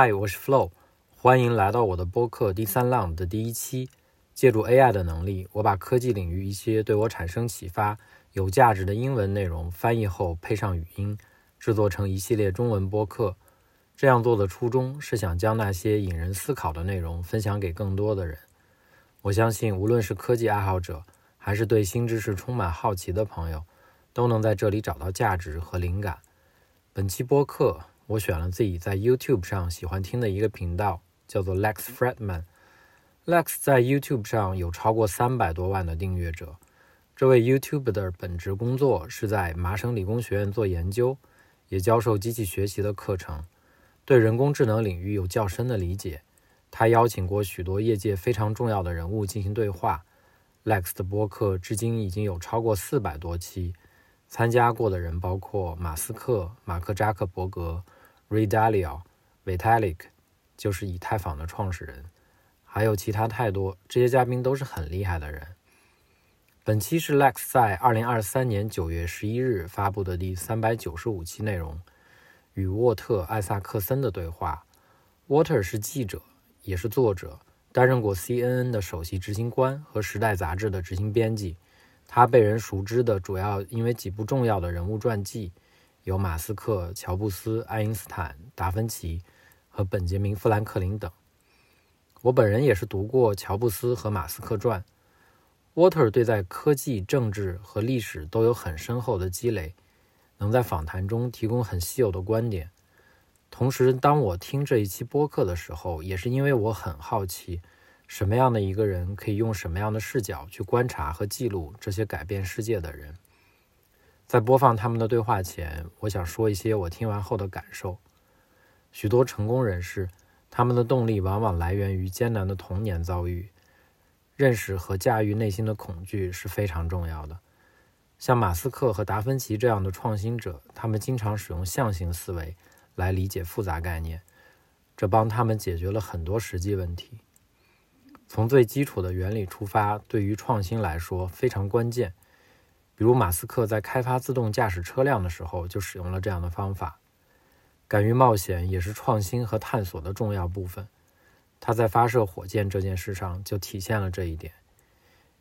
嗨，我是 Flo，欢迎来到我的播客第三浪的第一期。借助 AI 的能力，我把科技领域一些对我产生启发、有价值的英文内容翻译后配上语音，制作成一系列中文播客。这样做的初衷是想将那些引人思考的内容分享给更多的人。我相信，无论是科技爱好者，还是对新知识充满好奇的朋友，都能在这里找到价值和灵感。本期播客，我选了自己在 YouTube 上喜欢听的一个频道，叫做 Lex Fredman。Lex 在 YouTube 上有超过三百多万的订阅者。这位 YouTube 的本职工作是在麻省理工学院做研究，也教授机器学习的课程。对人工智能领域有较深的理解，他邀请过许多业界非常重要的人物进行对话。Lex 的播客至今已经有超过四百多期，参加过的人包括马斯克、马克扎克伯格、Ray Dalio、Vitalik，就是以太坊的创始人，还有其他太多。这些嘉宾都是很厉害的人。本期是 Lex 在二零二三年九月十一日发布的第三百九十五期内容。与沃特·艾萨克森的对话。沃特是记者，也是作者，担任过 CNN 的首席执行官和《时代》杂志的执行编辑。他被人熟知的主要因为几部重要的人物传记，有马斯克、乔布斯、爱因斯坦、达芬奇和本杰明·富兰克林等。我本人也是读过乔布斯和马斯克传。沃特对在科技、政治和历史都有很深厚的积累。能在访谈中提供很稀有的观点。同时，当我听这一期播客的时候，也是因为我很好奇，什么样的一个人可以用什么样的视角去观察和记录这些改变世界的人。在播放他们的对话前，我想说一些我听完后的感受。许多成功人士，他们的动力往往来源于艰难的童年遭遇。认识和驾驭内心的恐惧是非常重要的。像马斯克和达芬奇这样的创新者，他们经常使用象形思维来理解复杂概念，这帮他们解决了很多实际问题。从最基础的原理出发，对于创新来说非常关键。比如，马斯克在开发自动驾驶车辆的时候就使用了这样的方法。敢于冒险也是创新和探索的重要部分。他在发射火箭这件事上就体现了这一点。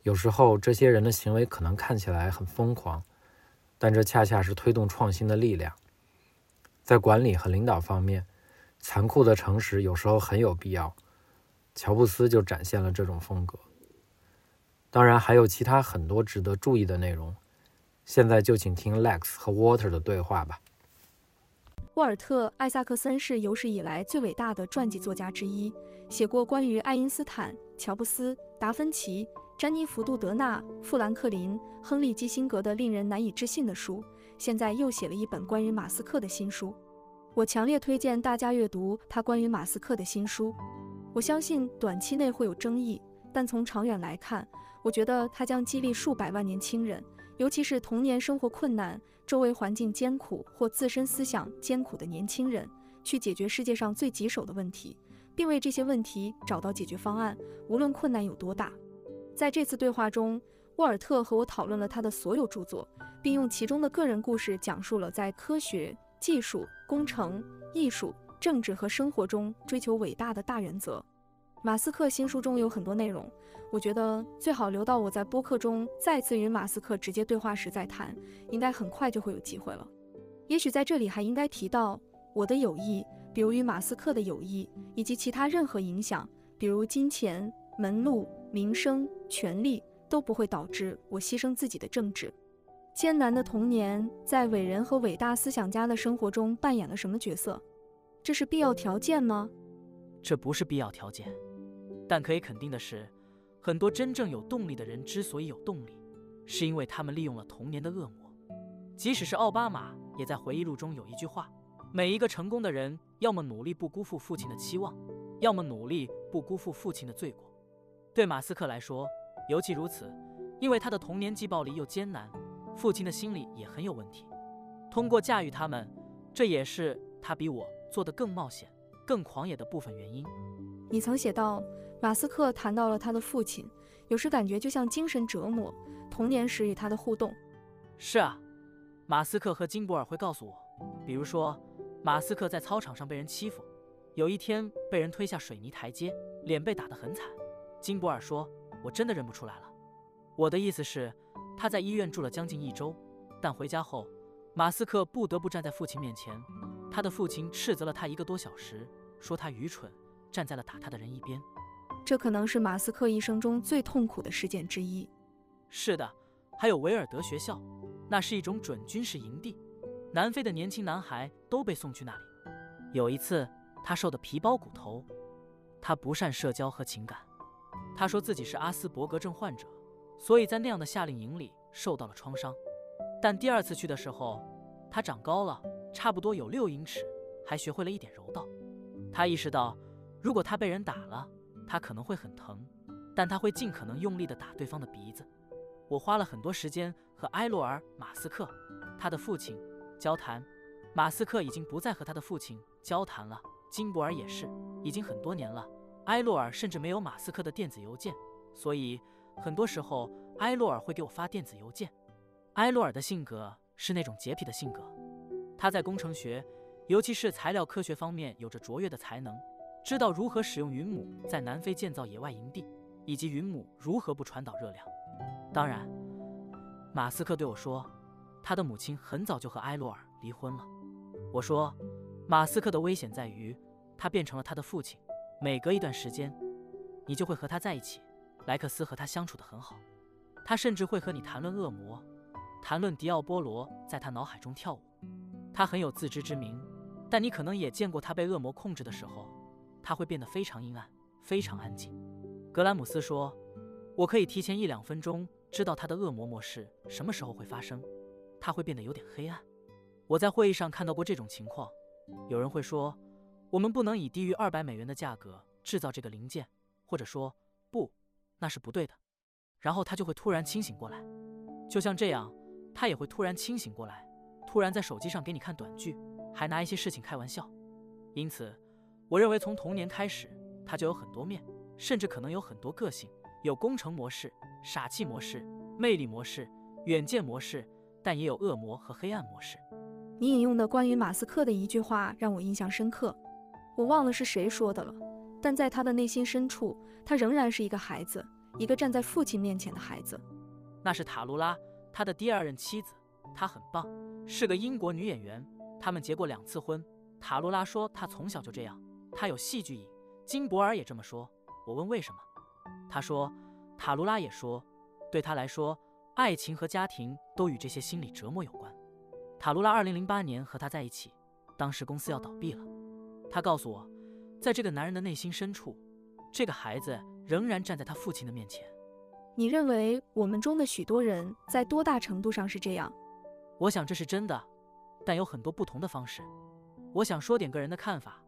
有时候，这些人的行为可能看起来很疯狂，但这恰恰是推动创新的力量。在管理和领导方面，残酷的诚实有时候很有必要。乔布斯就展现了这种风格。当然，还有其他很多值得注意的内容。现在就请听 Lex 和 Water 的对话吧。沃尔特·艾萨克森是有史以来最伟大的传记作家之一，写过关于爱因斯坦、乔布斯、达芬奇。詹妮弗·杜德纳、富兰克林、亨利·基辛格的令人难以置信的书，现在又写了一本关于马斯克的新书。我强烈推荐大家阅读他关于马斯克的新书。我相信短期内会有争议，但从长远来看，我觉得他将激励数百万年轻人，尤其是童年生活困难、周围环境艰苦或自身思想艰苦的年轻人，去解决世界上最棘手的问题，并为这些问题找到解决方案，无论困难有多大。在这次对话中，沃尔特和我讨论了他的所有著作，并用其中的个人故事讲述了在科学、技术、工程、艺术、政治和生活中追求伟大的大原则。马斯克新书中有很多内容，我觉得最好留到我在播客中再次与马斯克直接对话时再谈，应该很快就会有机会了。也许在这里还应该提到我的友谊，比如与马斯克的友谊，以及其他任何影响，比如金钱。门路、名声、权力都不会导致我牺牲自己的政治。艰难的童年在伟人和伟大思想家的生活中扮演了什么角色？这是必要条件吗？这不是必要条件，但可以肯定的是，很多真正有动力的人之所以有动力，是因为他们利用了童年的恶魔。即使是奥巴马也在回忆录中有一句话：每一个成功的人，要么努力不辜负父亲的期望，要么努力不辜负父亲的罪过。对马斯克来说，尤其如此，因为他的童年既暴力又艰难，父亲的心理也很有问题。通过驾驭他们，这也是他比我做的更冒险、更狂野的部分原因。你曾写到，马斯克谈到了他的父亲，有时感觉就像精神折磨。童年时与他的互动，是啊，马斯克和金博尔会告诉我，比如说，马斯克在操场上被人欺负，有一天被人推下水泥台阶，脸被打得很惨。金博尔说：“我真的认不出来了。”我的意思是，他在医院住了将近一周，但回家后，马斯克不得不站在父亲面前。他的父亲斥责了他一个多小时，说他愚蠢，站在了打他的人一边。这可能是马斯克一生中最痛苦的事件之一。是的，还有维尔德学校，那是一种准军事营地，南非的年轻男孩都被送去那里。有一次，他瘦得皮包骨头，他不善社交和情感。他说自己是阿斯伯格症患者，所以在那样的夏令营里受到了创伤。但第二次去的时候，他长高了，差不多有六英尺，还学会了一点柔道。他意识到，如果他被人打了，他可能会很疼，但他会尽可能用力地打对方的鼻子。我花了很多时间和埃洛尔·马斯克，他的父亲交谈。马斯克已经不再和他的父亲交谈了，金博尔也是，已经很多年了。埃洛尔甚至没有马斯克的电子邮件，所以很多时候埃洛尔会给我发电子邮件。埃洛尔的性格是那种洁癖的性格，他在工程学，尤其是材料科学方面有着卓越的才能。知道如何使用云母在南非建造野外营地，以及云母如何不传导热量。当然，马斯克对我说，他的母亲很早就和埃洛尔离婚了。我说，马斯克的危险在于，他变成了他的父亲。每隔一段时间，你就会和他在一起。莱克斯和他相处得很好，他甚至会和你谈论恶魔，谈论迪奥波罗在他脑海中跳舞。他很有自知之明，但你可能也见过他被恶魔控制的时候。他会变得非常阴暗，非常安静。格兰姆斯说：“我可以提前一两分钟知道他的恶魔模式什么时候会发生。他会变得有点黑暗。”我在会议上看到过这种情况。有人会说：“我们不能以低于二百美元的价格制造这个零件。”或者说：“不，那是不对的。”然后他就会突然清醒过来，就像这样，他也会突然清醒过来，突然在手机上给你看短剧，还拿一些事情开玩笑。因此。我认为从童年开始，他就有很多面，甚至可能有很多个性，有工程模式、傻气模式、魅力模式、远见模式，但也有恶魔和黑暗模式。你引用的关于马斯克的一句话让我印象深刻，我忘了是谁说的了，但在他的内心深处，他仍然是一个孩子，一个站在父亲面前的孩子。那是塔卢拉，他的第二任妻子，她很棒，是个英国女演员，他们结过两次婚。塔卢拉说，她从小就这样。他有戏剧瘾，金博尔也这么说。我问为什么，他说，塔卢拉也说，对他来说，爱情和家庭都与这些心理折磨有关。塔卢拉二零零八年和他在一起，当时公司要倒闭了。他告诉我，在这个男人的内心深处，这个孩子仍然站在他父亲的面前。你认为我们中的许多人在多大程度上是这样？我想这是真的，但有很多不同的方式。我想说点个人的看法。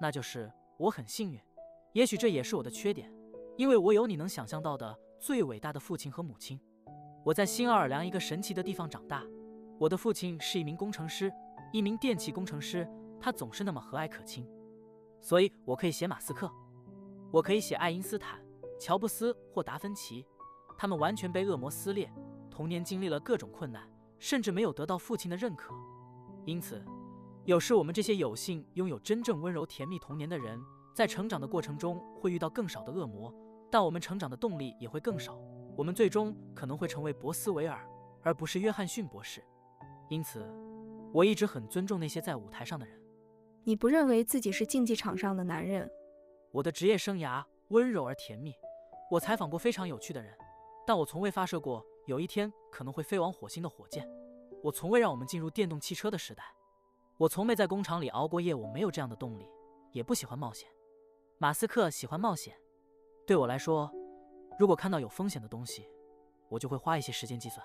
那就是我很幸运，也许这也是我的缺点，因为我有你能想象到的最伟大的父亲和母亲。我在新奥尔良一个神奇的地方长大，我的父亲是一名工程师，一名电气工程师，他总是那么和蔼可亲，所以我可以写马斯克，我可以写爱因斯坦、乔布斯或达芬奇，他们完全被恶魔撕裂，童年经历了各种困难，甚至没有得到父亲的认可，因此。有时，我们这些有幸拥有真正温柔甜蜜童年的人，在成长的过程中会遇到更少的恶魔，但我们成长的动力也会更少。我们最终可能会成为博斯维尔，而不是约翰逊博士。因此，我一直很尊重那些在舞台上的人。你不认为自己是竞技场上的男人？我的职业生涯温柔而甜蜜。我采访过非常有趣的人，但我从未发射过有一天可能会飞往火星的火箭。我从未让我们进入电动汽车的时代。我从没在工厂里熬过夜，我没有这样的动力，也不喜欢冒险。马斯克喜欢冒险，对我来说，如果看到有风险的东西，我就会花一些时间计算。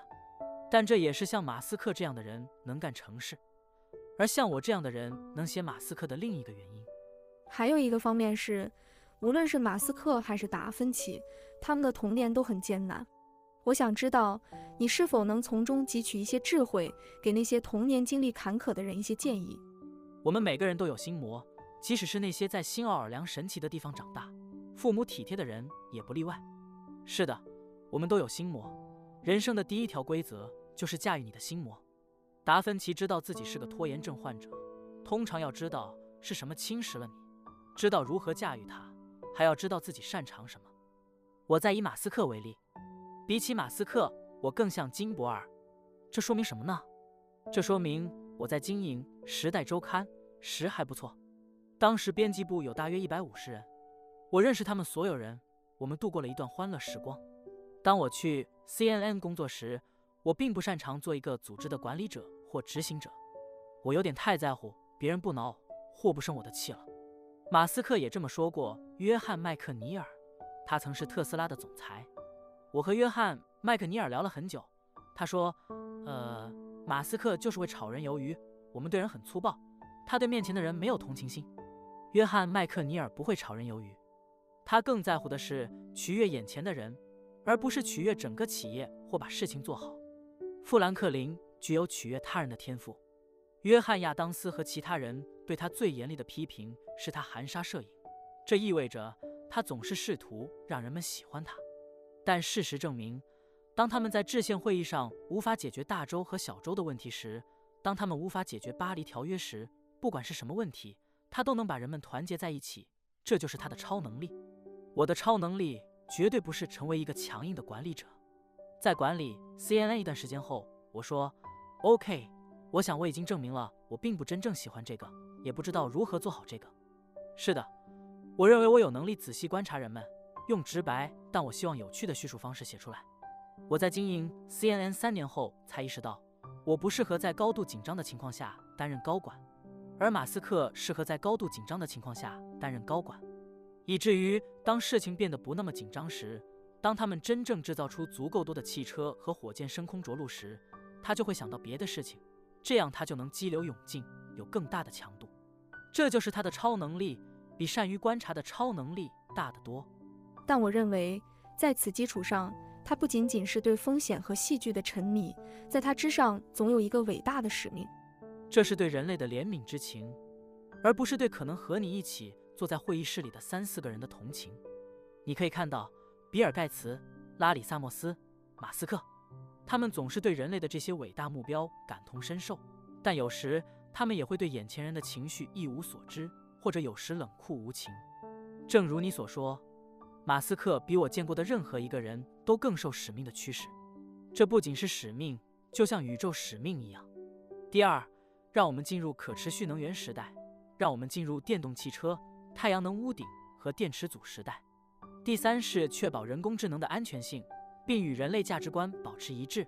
但这也是像马斯克这样的人能干成事，而像我这样的人能写马斯克的另一个原因。还有一个方面是，无论是马斯克还是达芬奇，他们的童年都很艰难。我想知道，你是否能从中汲取一些智慧，给那些童年经历坎坷的人一些建议？我们每个人都有心魔，即使是那些在新奥尔良神奇的地方长大、父母体贴的人也不例外。是的，我们都有心魔。人生的第一条规则就是驾驭你的心魔。达芬奇知道自己是个拖延症患者，通常要知道是什么侵蚀了你，知道如何驾驭它，还要知道自己擅长什么。我再以马斯克为例，比起马斯克，我更像金博尔。这说明什么呢？这说明我在经营《时代周刊》时还不错。当时编辑部有大约一百五十人，我认识他们所有人，我们度过了一段欢乐时光。当我去 CNN 工作时，我并不擅长做一个组织的管理者或执行者，我有点太在乎别人不挠或不生我的气了。马斯克也这么说过。约翰·麦克尼尔，他曾是特斯拉的总裁。我和约翰·麦克尼尔聊了很久，他说：“呃，马斯克就是会炒人鱿鱼，我们对人很粗暴，他对面前的人没有同情心。”约翰·麦克尼尔不会炒人鱿鱼，他更在乎的是取悦眼前的人，而不是取悦整个企业或把事情做好。富兰克林具有取悦他人的天赋。约翰·亚当斯和其他人对他最严厉的批评是他含沙射影，这意味着他总是试图让人们喜欢他。但事实证明，当他们在制宪会议上无法解决大洲和小洲的问题时，当他们无法解决巴黎条约时，不管是什么问题，他都能把人们团结在一起。这就是他的超能力。我的超能力绝对不是成为一个强硬的管理者。在管理 CNN 一段时间后，我说：“OK，我想我已经证明了我并不真正喜欢这个，也不知道如何做好这个。是的，我认为我有能力仔细观察人们，用直白但我希望有趣的叙述方式写出来。我在经营 CNN 三年后才意识到，我不适合在高度紧张的情况下担任高管，而马斯克适合在高度紧张的情况下担任高管，以至于当事情变得不那么紧张时。”当他们真正制造出足够多的汽车和火箭升空着陆时，他就会想到别的事情，这样他就能激流勇进，有更大的强度。这就是他的超能力，比善于观察的超能力大得多。但我认为，在此基础上，他不仅仅是对风险和戏剧的沉迷，在他之上总有一个伟大的使命，这是对人类的怜悯之情，而不是对可能和你一起坐在会议室里的三四个人的同情。你可以看到。比尔·盖茨、拉里·萨默斯、马斯克，他们总是对人类的这些伟大目标感同身受，但有时他们也会对眼前人的情绪一无所知，或者有时冷酷无情。正如你所说，马斯克比我见过的任何一个人都更受使命的驱使。这不仅是使命，就像宇宙使命一样。第二，让我们进入可持续能源时代，让我们进入电动汽车、太阳能屋顶和电池组时代。第三是确保人工智能的安全性，并与人类价值观保持一致。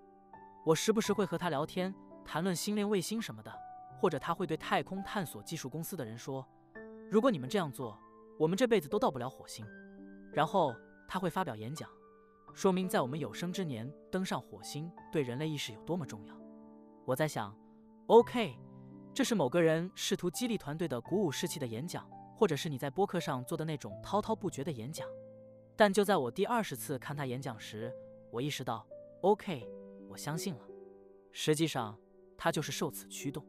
我时不时会和他聊天，谈论星链卫星什么的，或者他会对太空探索技术公司的人说：“如果你们这样做，我们这辈子都到不了火星。”然后他会发表演讲，说明在我们有生之年登上火星对人类意识有多么重要。我在想，OK，这是某个人试图激励团队的鼓舞士气的演讲，或者是你在播客上做的那种滔滔不绝的演讲。但就在我第二十次看他演讲时，我意识到，OK，我相信了。实际上，他就是受此驱动。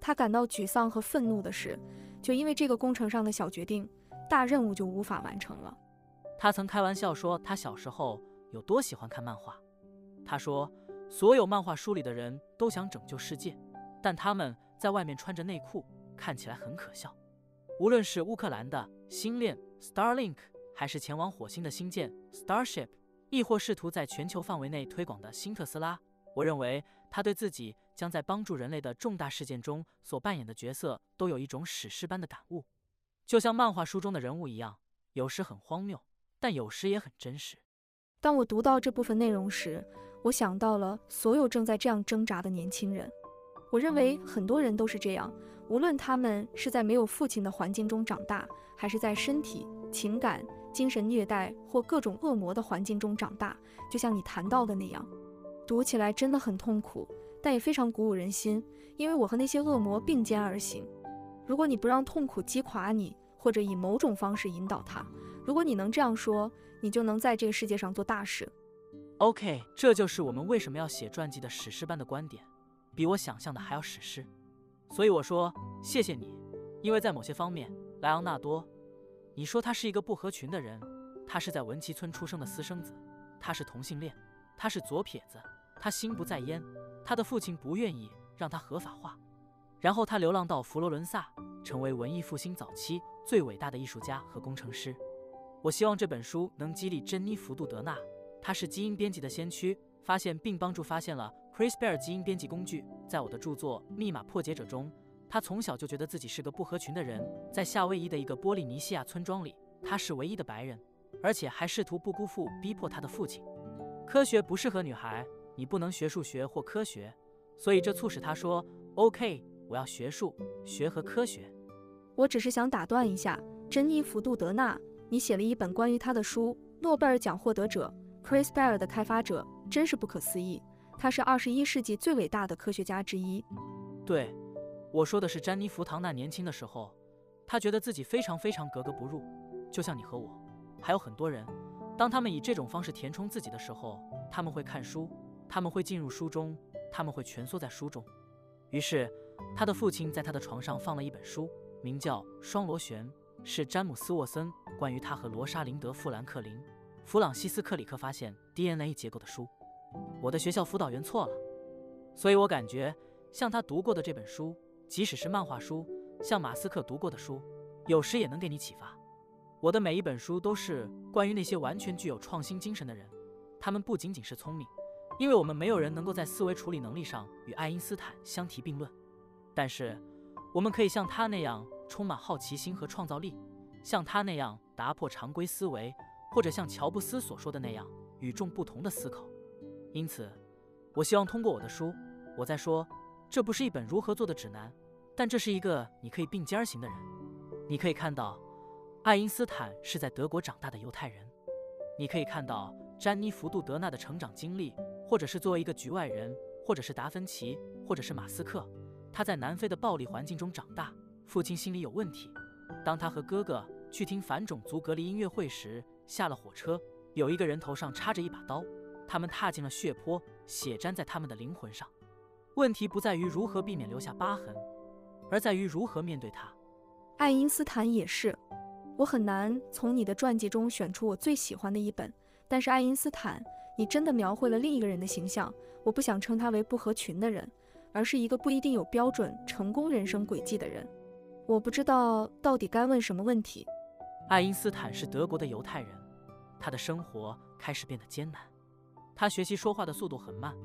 他感到沮丧和愤怒的是，就因为这个工程上的小决定，大任务就无法完成了。他曾开玩笑说，他小时候有多喜欢看漫画。他说，所有漫画书里的人都想拯救世界，但他们在外面穿着内裤，看起来很可笑。无论是乌克兰的星链 Starlink。还是前往火星的星舰 Starship，亦或试图在全球范围内推广的新特斯拉。我认为他对自己将在帮助人类的重大事件中所扮演的角色都有一种史诗般的感悟，就像漫画书中的人物一样，有时很荒谬，但有时也很真实。当我读到这部分内容时，我想到了所有正在这样挣扎的年轻人。我认为很多人都是这样，无论他们是在没有父亲的环境中长大，还是在身体、情感。精神虐待或各种恶魔的环境中长大，就像你谈到的那样，读起来真的很痛苦，但也非常鼓舞人心。因为我和那些恶魔并肩而行。如果你不让痛苦击垮你，或者以某种方式引导他，如果你能这样说，你就能在这个世界上做大事。OK，这就是我们为什么要写传记的史诗般的观点，比我想象的还要史诗。所以我说谢谢你，因为在某些方面，莱昂纳多。你说他是一个不合群的人，他是在文奇村出生的私生子，他是同性恋，他是左撇子，他心不在焉，他的父亲不愿意让他合法化，然后他流浪到佛罗伦萨，成为文艺复兴早期最伟大的艺术家和工程师。我希望这本书能激励珍妮·福杜德纳，她是基因编辑的先驱，发现并帮助发现了 CRISPR 基因编辑工具。在我的著作《密码破解者》中，他从小就觉得自己是个不合群的人。在夏威夷的一个波利尼西亚村庄里，他是唯一的白人，而且还试图不辜负逼迫他的父亲。科学不适合女孩，你不能学数学或科学，所以这促使他说：“OK，我要学数学和科学。”我只是想打断一下，珍妮·福杜德纳。你写了一本关于他的书，诺贝尔奖获得者 Chris Bear 的开发者，真是不可思议。他是二十一世纪最伟大的科学家之一。对，我说的是詹妮·弗唐纳年轻的时候，他觉得自己非常非常格格不入，就像你和我，还有很多人。当他们以这种方式填充自己的时候，他们会看书，他们会进入书中，他们会蜷缩在书中。于是，他的父亲在他的床上放了一本书，名叫《双螺旋》。是詹姆斯·沃森关于他和罗莎琳德·富兰克林·弗朗西斯克里克发现 DNA 结构的书。我的学校辅导员错了，所以我感觉像他读过的这本书，即使是漫画书，像马斯克读过的书，有时也能给你启发。我的每一本书都是关于那些完全具有创新精神的人，他们不仅仅是聪明，因为我们没有人能够在思维处理能力上与爱因斯坦相提并论，但是我们可以像他那样。充满好奇心和创造力，像他那样打破常规思维，或者像乔布斯所说的那样与众不同的思考。因此，我希望通过我的书，我在说，这不是一本如何做的指南，但这是一个你可以并肩行的人。你可以看到，爱因斯坦是在德国长大的犹太人；你可以看到詹妮·弗杜德纳的成长经历，或者是作为一个局外人，或者是达芬奇，或者是马斯克，他在南非的暴力环境中长大。父亲心里有问题。当他和哥哥去听反种族隔离音乐会时，下了火车，有一个人头上插着一把刀。他们踏进了血泊，血沾在他们的灵魂上。问题不在于如何避免留下疤痕，而在于如何面对它。爱因斯坦也是。我很难从你的传记中选出我最喜欢的一本，但是爱因斯坦，你真的描绘了另一个人的形象。我不想称他为不合群的人，而是一个不一定有标准成功人生轨迹的人。我不知道到底该问什么问题。爱因斯坦是德国的犹太人，他的生活开始变得艰难。他学习说话的速度很慢，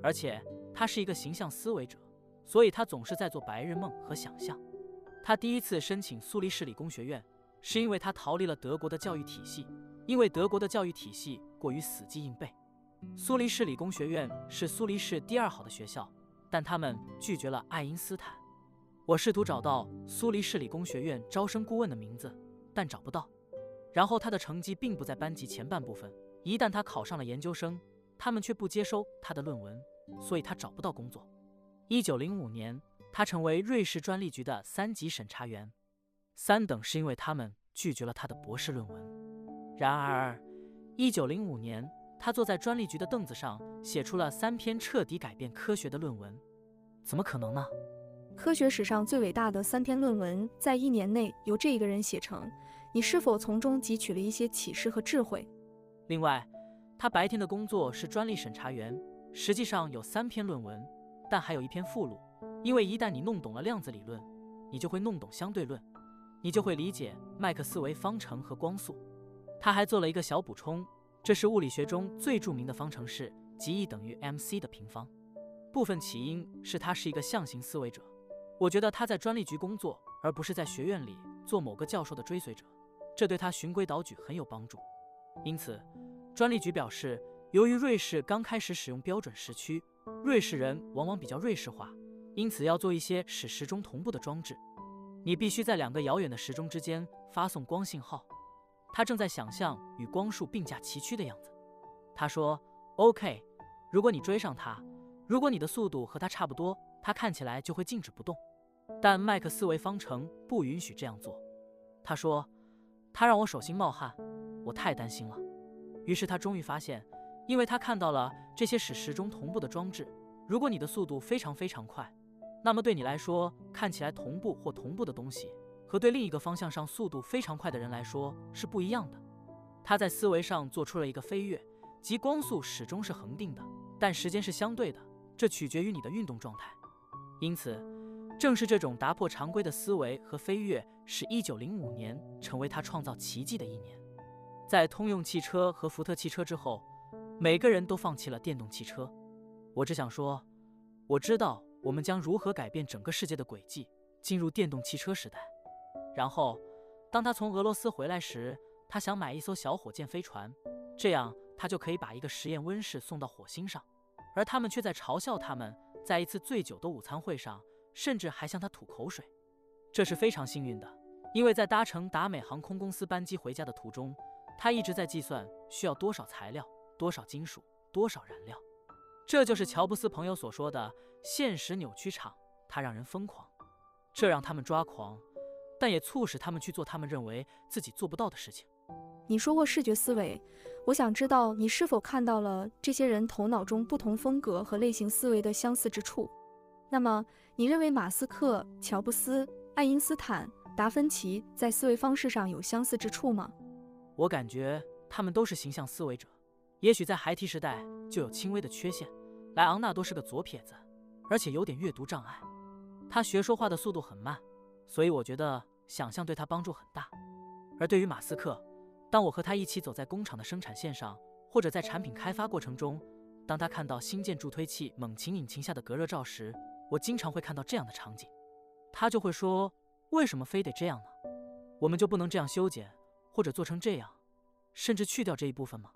而且他是一个形象思维者，所以他总是在做白日梦和想象。他第一次申请苏黎世理工学院，是因为他逃离了德国的教育体系，因为德国的教育体系过于死记硬背。苏黎世理工学院是苏黎世第二好的学校，但他们拒绝了爱因斯坦。我试图找到苏黎世理工学院招生顾问的名字，但找不到。然后他的成绩并不在班级前半部分。一旦他考上了研究生，他们却不接收他的论文，所以他找不到工作。一九零五年，他成为瑞士专利局的三级审查员。三等是因为他们拒绝了他的博士论文。然而，一九零五年，他坐在专利局的凳子上，写出了三篇彻底改变科学的论文。怎么可能呢？科学史上最伟大的三篇论文在一年内由这一个人写成，你是否从中汲取了一些启示和智慧？另外，他白天的工作是专利审查员，实际上有三篇论文，但还有一篇附录，因为一旦你弄懂了量子理论，你就会弄懂相对论，你就会理解麦克斯韦方程和光速。他还做了一个小补充，这是物理学中最著名的方程式，即 E 等于 mc 的平方。部分起因是他是一个象形思维者。我觉得他在专利局工作，而不是在学院里做某个教授的追随者，这对他循规蹈矩很有帮助。因此，专利局表示，由于瑞士刚开始使用标准时区，瑞士人往往比较瑞士化，因此要做一些使时钟同步的装置。你必须在两个遥远的时钟之间发送光信号。他正在想象与光束并驾齐驱的样子。他说：“OK，如果你追上他，如果你的速度和他差不多，他看起来就会静止不动。”但麦克斯韦方程不允许这样做，他说，他让我手心冒汗，我太担心了。于是他终于发现，因为他看到了这些使时钟同步的装置。如果你的速度非常非常快，那么对你来说看起来同步或同步的东西，和对另一个方向上速度非常快的人来说是不一样的。他在思维上做出了一个飞跃，即光速始终是恒定的，但时间是相对的，这取决于你的运动状态。因此。正是这种打破常规的思维和飞跃，使1905年成为他创造奇迹的一年。在通用汽车和福特汽车之后，每个人都放弃了电动汽车。我只想说，我知道我们将如何改变整个世界的轨迹，进入电动汽车时代。然后，当他从俄罗斯回来时，他想买一艘小火箭飞船，这样他就可以把一个实验温室送到火星上。而他们却在嘲笑他们，在一次醉酒的午餐会上，甚至还向他吐口水。这是非常幸运的，因为在搭乘达美航空公司班机回家的途中，他一直在计算需要多少材料、多少金属、多少燃料。这就是乔布斯朋友所说的“现实扭曲场”，它让人疯狂，这让他们抓狂，但也促使他们去做他们认为自己做不到的事情。你说过视觉思维，我想知道你是否看到了这些人头脑中不同风格和类型思维的相似之处？那么，你认为马斯克、乔布斯、爱因斯坦、达芬奇在思维方式上有相似之处吗？我感觉他们都是形象思维者，也许在孩提时代就有轻微的缺陷。莱昂纳多是个左撇子，而且有点阅读障碍。他学说话的速度很慢，所以我觉得想象对他帮助很大。而对于马斯克，当我和他一起走在工厂的生产线上，或者在产品开发过程中，当他看到新建助推器猛禽引擎下的隔热罩时，我经常会看到这样的场景。他就会说：“为什么非得这样呢？我们就不能这样修剪，或者做成这样，甚至去掉这一部分吗？”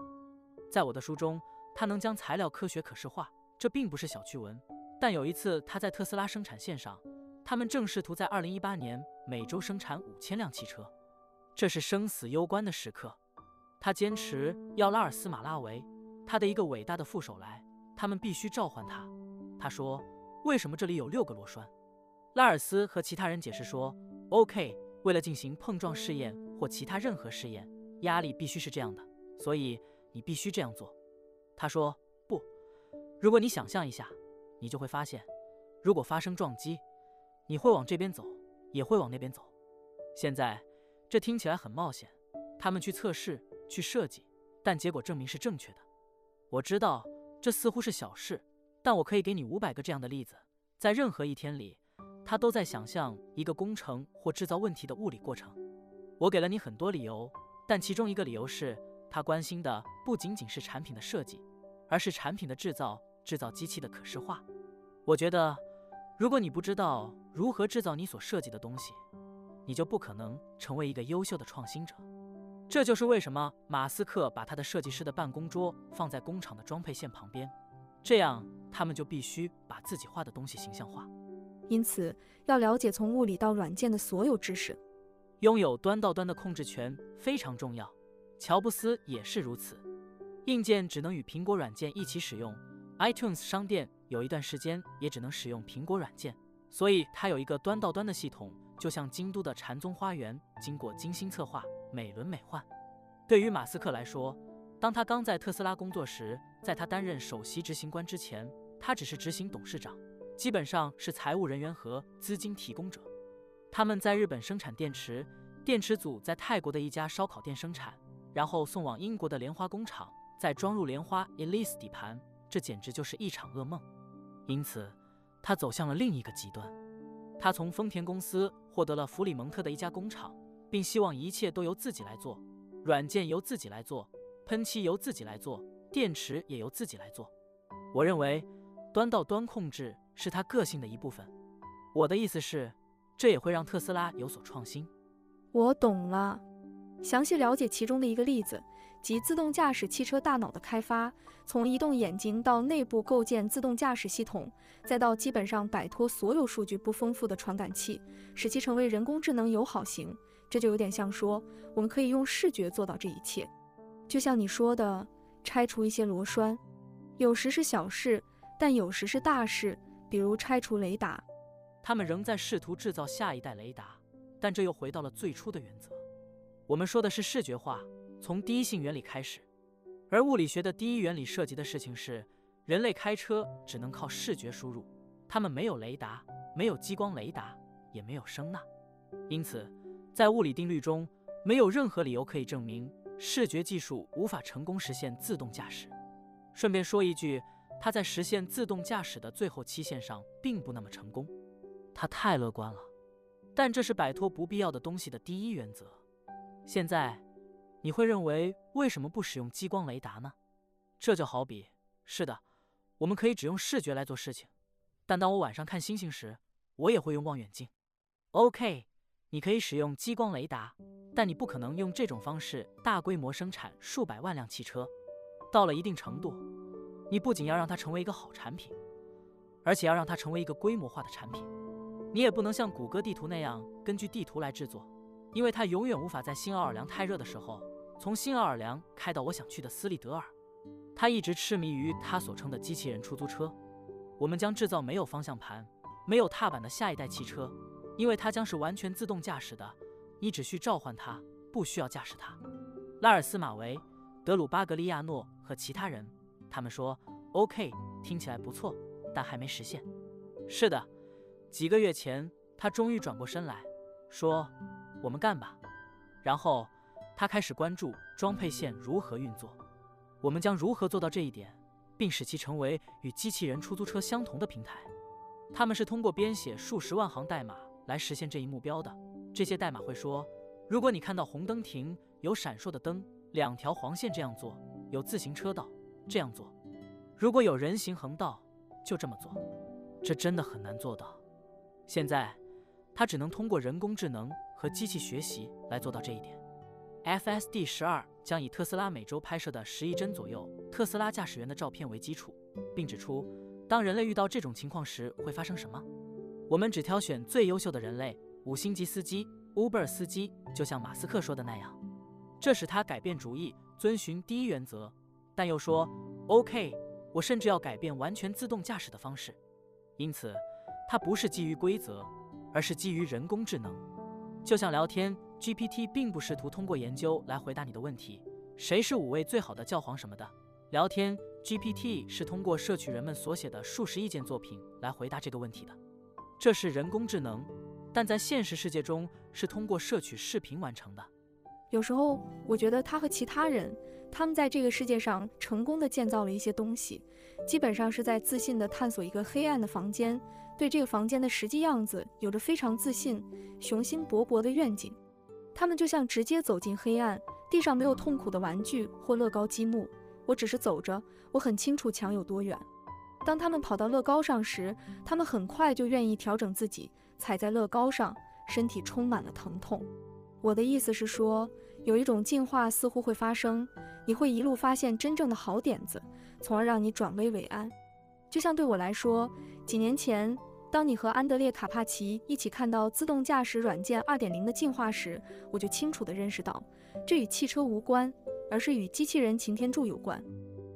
在我的书中，他能将材料科学可视化。这并不是小趣闻，但有一次他在特斯拉生产线上，他们正试图在2018年每周生产五千辆汽车，这是生死攸关的时刻。他坚持要拉尔斯马拉维，他的一个伟大的副手来，他们必须召唤他。他说：“为什么这里有六个螺栓？”拉尔斯和其他人解释说：“OK，为了进行碰撞试验或其他任何试验，压力必须是这样的，所以你必须这样做。”他说。不如果你想象一下，你就会发现，如果发生撞击，你会往这边走，也会往那边走。现在，这听起来很冒险。他们去测试，去设计，但结果证明是正确的。我知道这似乎是小事，但我可以给你五百个这样的例子。在任何一天里，他都在想象一个工程或制造问题的物理过程。我给了你很多理由，但其中一个理由是他关心的不仅仅是产品的设计，而是产品的制造。制造机器的可视化，我觉得，如果你不知道如何制造你所设计的东西，你就不可能成为一个优秀的创新者。这就是为什么马斯克把他的设计师的办公桌放在工厂的装配线旁边，这样他们就必须把自己画的东西形象化。因此，要了解从物理到软件的所有知识，拥有端到端的控制权非常重要。乔布斯也是如此，硬件只能与苹果软件一起使用。iTunes 商店有一段时间也只能使用苹果软件，所以它有一个端到端的系统，就像京都的禅宗花园，经过精心策划，美轮美奂。对于马斯克来说，当他刚在特斯拉工作时，在他担任首席执行官之前，他只是执行董事长，基本上是财务人员和资金提供者。他们在日本生产电池，电池组在泰国的一家烧烤店生产，然后送往英国的莲花工厂，再装入莲花 Elise 底盘。这简直就是一场噩梦，因此他走向了另一个极端。他从丰田公司获得了弗里蒙特的一家工厂，并希望一切都由自己来做，软件由自己来做，喷漆由自己来做，电池也由自己来做。我认为端到端控制是它个性的一部分。我的意思是，这也会让特斯拉有所创新。我懂了，详细了解其中的一个例子。即自动驾驶汽车大脑的开发，从移动眼睛到内部构建自动驾驶系统，再到基本上摆脱所有数据不丰富的传感器，使其成为人工智能友好型。这就有点像说，我们可以用视觉做到这一切。就像你说的，拆除一些螺栓，有时是小事，但有时是大事，比如拆除雷达。他们仍在试图制造下一代雷达，但这又回到了最初的原则。我们说的是视觉化。从第一性原理开始，而物理学的第一原理涉及的事情是，人类开车只能靠视觉输入，他们没有雷达，没有激光雷达，也没有声呐，因此，在物理定律中，没有任何理由可以证明视觉技术无法成功实现自动驾驶。顺便说一句，它在实现自动驾驶的最后期限上并不那么成功。他太乐观了。但这是摆脱不必要的东西的第一原则。现在，你会认为为什么不使用激光雷达呢？这就好比，是的，我们可以只用视觉来做事情，但当我晚上看星星时，我也会用望远镜。OK，你可以使用激光雷达，但你不可能用这种方式大规模生产数百万辆汽车。到了一定程度，你不仅要让它成为一个好产品，而且要让它成为一个规模化的产品。你也不能像谷歌地图那样根据地图来制作，因为它永远无法在新奥尔良太热的时候从新奥尔良开到我想去的斯利德尔。他一直痴迷于他所称的机器人出租车。我们将制造没有方向盘、没有踏板的下一代汽车。因为它将是完全自动驾驶的，你只需召唤它，不需要驾驶它。拉尔斯马维、德鲁巴格利亚诺和其他人，他们说：“OK，听起来不错，但还没实现。”是的，几个月前，他终于转过身来说：“我们干吧。”然后他开始关注装配线如何运作。我们将如何做到这一点，并使其成为与机器人出租车相同的平台？他们是通过编写数十万行代码。来实现这一目标的这些代码会说：如果你看到红灯停，有闪烁的灯，两条黄线这样做；有自行车道这样做；如果有人行横道，就这么做。这真的很难做到。现在，它只能通过人工智能和机器学习来做到这一点。FSD 十二将以特斯拉每周拍摄的十亿帧左右特斯拉驾驶员的照片为基础，并指出，当人类遇到这种情况时会发生什么。我们只挑选最优秀的人类，五星级司机，Uber 司机，就像马斯克说的那样。这使他改变主意，遵循第一原则，但又说：“OK，我甚至要改变完全自动驾驶的方式。”因此，它不是基于规则，而是基于人工智能。就像聊天，GPT 并不试图通过研究来回答你的问题：谁是五位最好的教皇什么的。聊天 GPT 是通过摄取人们所写的数十亿件作品来回答这个问题的。这是人工智能，但在现实世界中是通过摄取视频完成的。有时候，我觉得他和其他人，他们在这个世界上成功的建造了一些东西，基本上是在自信的探索一个黑暗的房间，对这个房间的实际样子有着非常自信、雄心勃勃的愿景。他们就像直接走进黑暗，地上没有痛苦的玩具或乐高积木，我只是走着，我很清楚墙有多远。当他们跑到乐高上时，他们很快就愿意调整自己，踩在乐高上，身体充满了疼痛。我的意思是说，有一种进化似乎会发生，你会一路发现真正的好点子，从而让你转危为安。就像对我来说，几年前，当你和安德烈·卡帕奇一起看到自动驾驶软件2.0的进化时，我就清楚地认识到，这与汽车无关，而是与机器人擎天柱有关。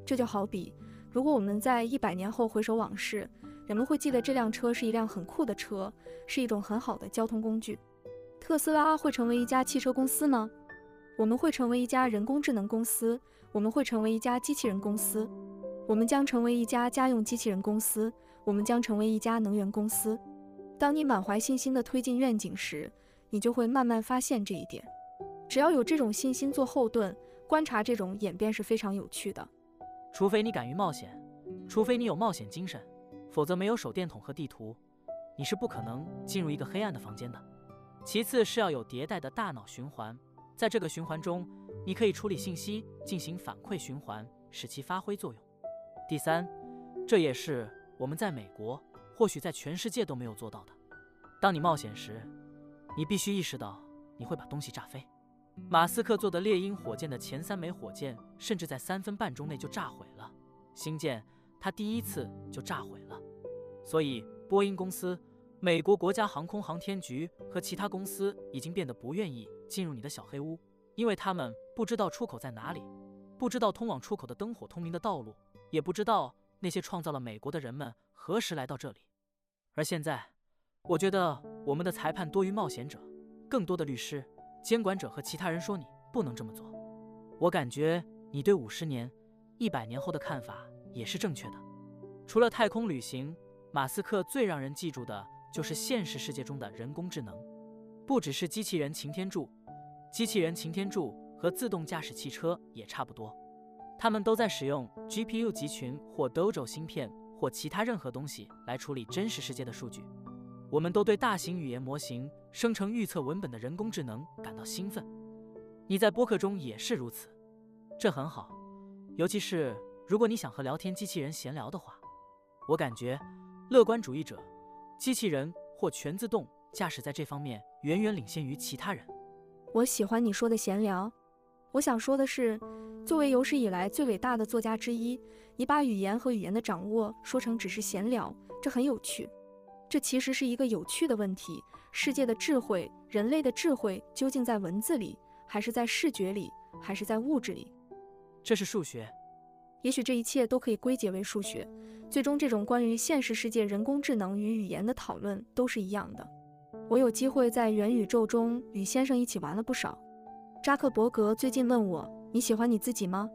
这就好比。如果我们在一百年后回首往事，人们会记得这辆车是一辆很酷的车，是一种很好的交通工具。特斯拉会成为一家汽车公司吗？我们会成为一家人工智能公司，我们会成为一家机器人公司，我们将成为一家家用机器人公司，我们将成为一家能源公司。当你满怀信心地推进愿景时，你就会慢慢发现这一点。只要有这种信心做后盾，观察这种演变是非常有趣的。除非你敢于冒险，除非你有冒险精神，否则没有手电筒和地图，你是不可能进入一个黑暗的房间的。其次是要有迭代的大脑循环，在这个循环中，你可以处理信息，进行反馈循环，使其发挥作用。第三，这也是我们在美国，或许在全世界都没有做到的。当你冒险时，你必须意识到你会把东西炸飞。马斯克做的猎鹰火箭的前三枚火箭，甚至在三分半钟内就炸毁了。星舰，他第一次就炸毁了。所以，波音公司、美国国家航空航天局和其他公司已经变得不愿意进入你的小黑屋，因为他们不知道出口在哪里，不知道通往出口的灯火通明的道路，也不知道那些创造了美国的人们何时来到这里。而现在，我觉得我们的裁判多于冒险者，更多的律师。监管者和其他人说你不能这么做，我感觉你对五十年、一百年后的看法也是正确的。除了太空旅行，马斯克最让人记住的就是现实世界中的人工智能，不只是机器人擎天柱，机器人擎天柱和自动驾驶汽车也差不多，他们都在使用 GPU 集群或 Dojo 芯片或其他任何东西来处理真实世界的数据。我们都对大型语言模型生成预测文本的人工智能感到兴奋。你在播客中也是如此，这很好，尤其是如果你想和聊天机器人闲聊的话。我感觉，乐观主义者、机器人或全自动驾驶在这方面远远领先于其他人。我喜欢你说的闲聊。我想说的是，作为有史以来最伟大的作家之一，你把语言和语言的掌握说成只是闲聊，这很有趣。这其实是一个有趣的问题：世界的智慧，人类的智慧，究竟在文字里，还是在视觉里，还是在物质里？这是数学。也许这一切都可以归结为数学。最终，这种关于现实世界人工智能与语言的讨论都是一样的。我有机会在元宇宙中与先生一起玩了不少。扎克伯格最近问我：“你喜欢你自己吗？”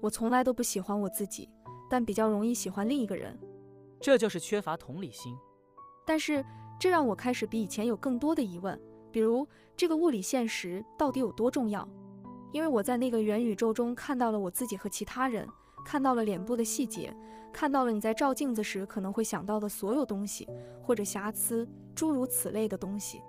我从来都不喜欢我自己，但比较容易喜欢另一个人。这就是缺乏同理心。但是这让我开始比以前有更多的疑问，比如这个物理现实到底有多重要？因为我在那个元宇宙中看到了我自己和其他人。看到了脸部的细节，看到了你在照镜子时可能会想到的所有东西，或者瑕疵，诸如此类的东西。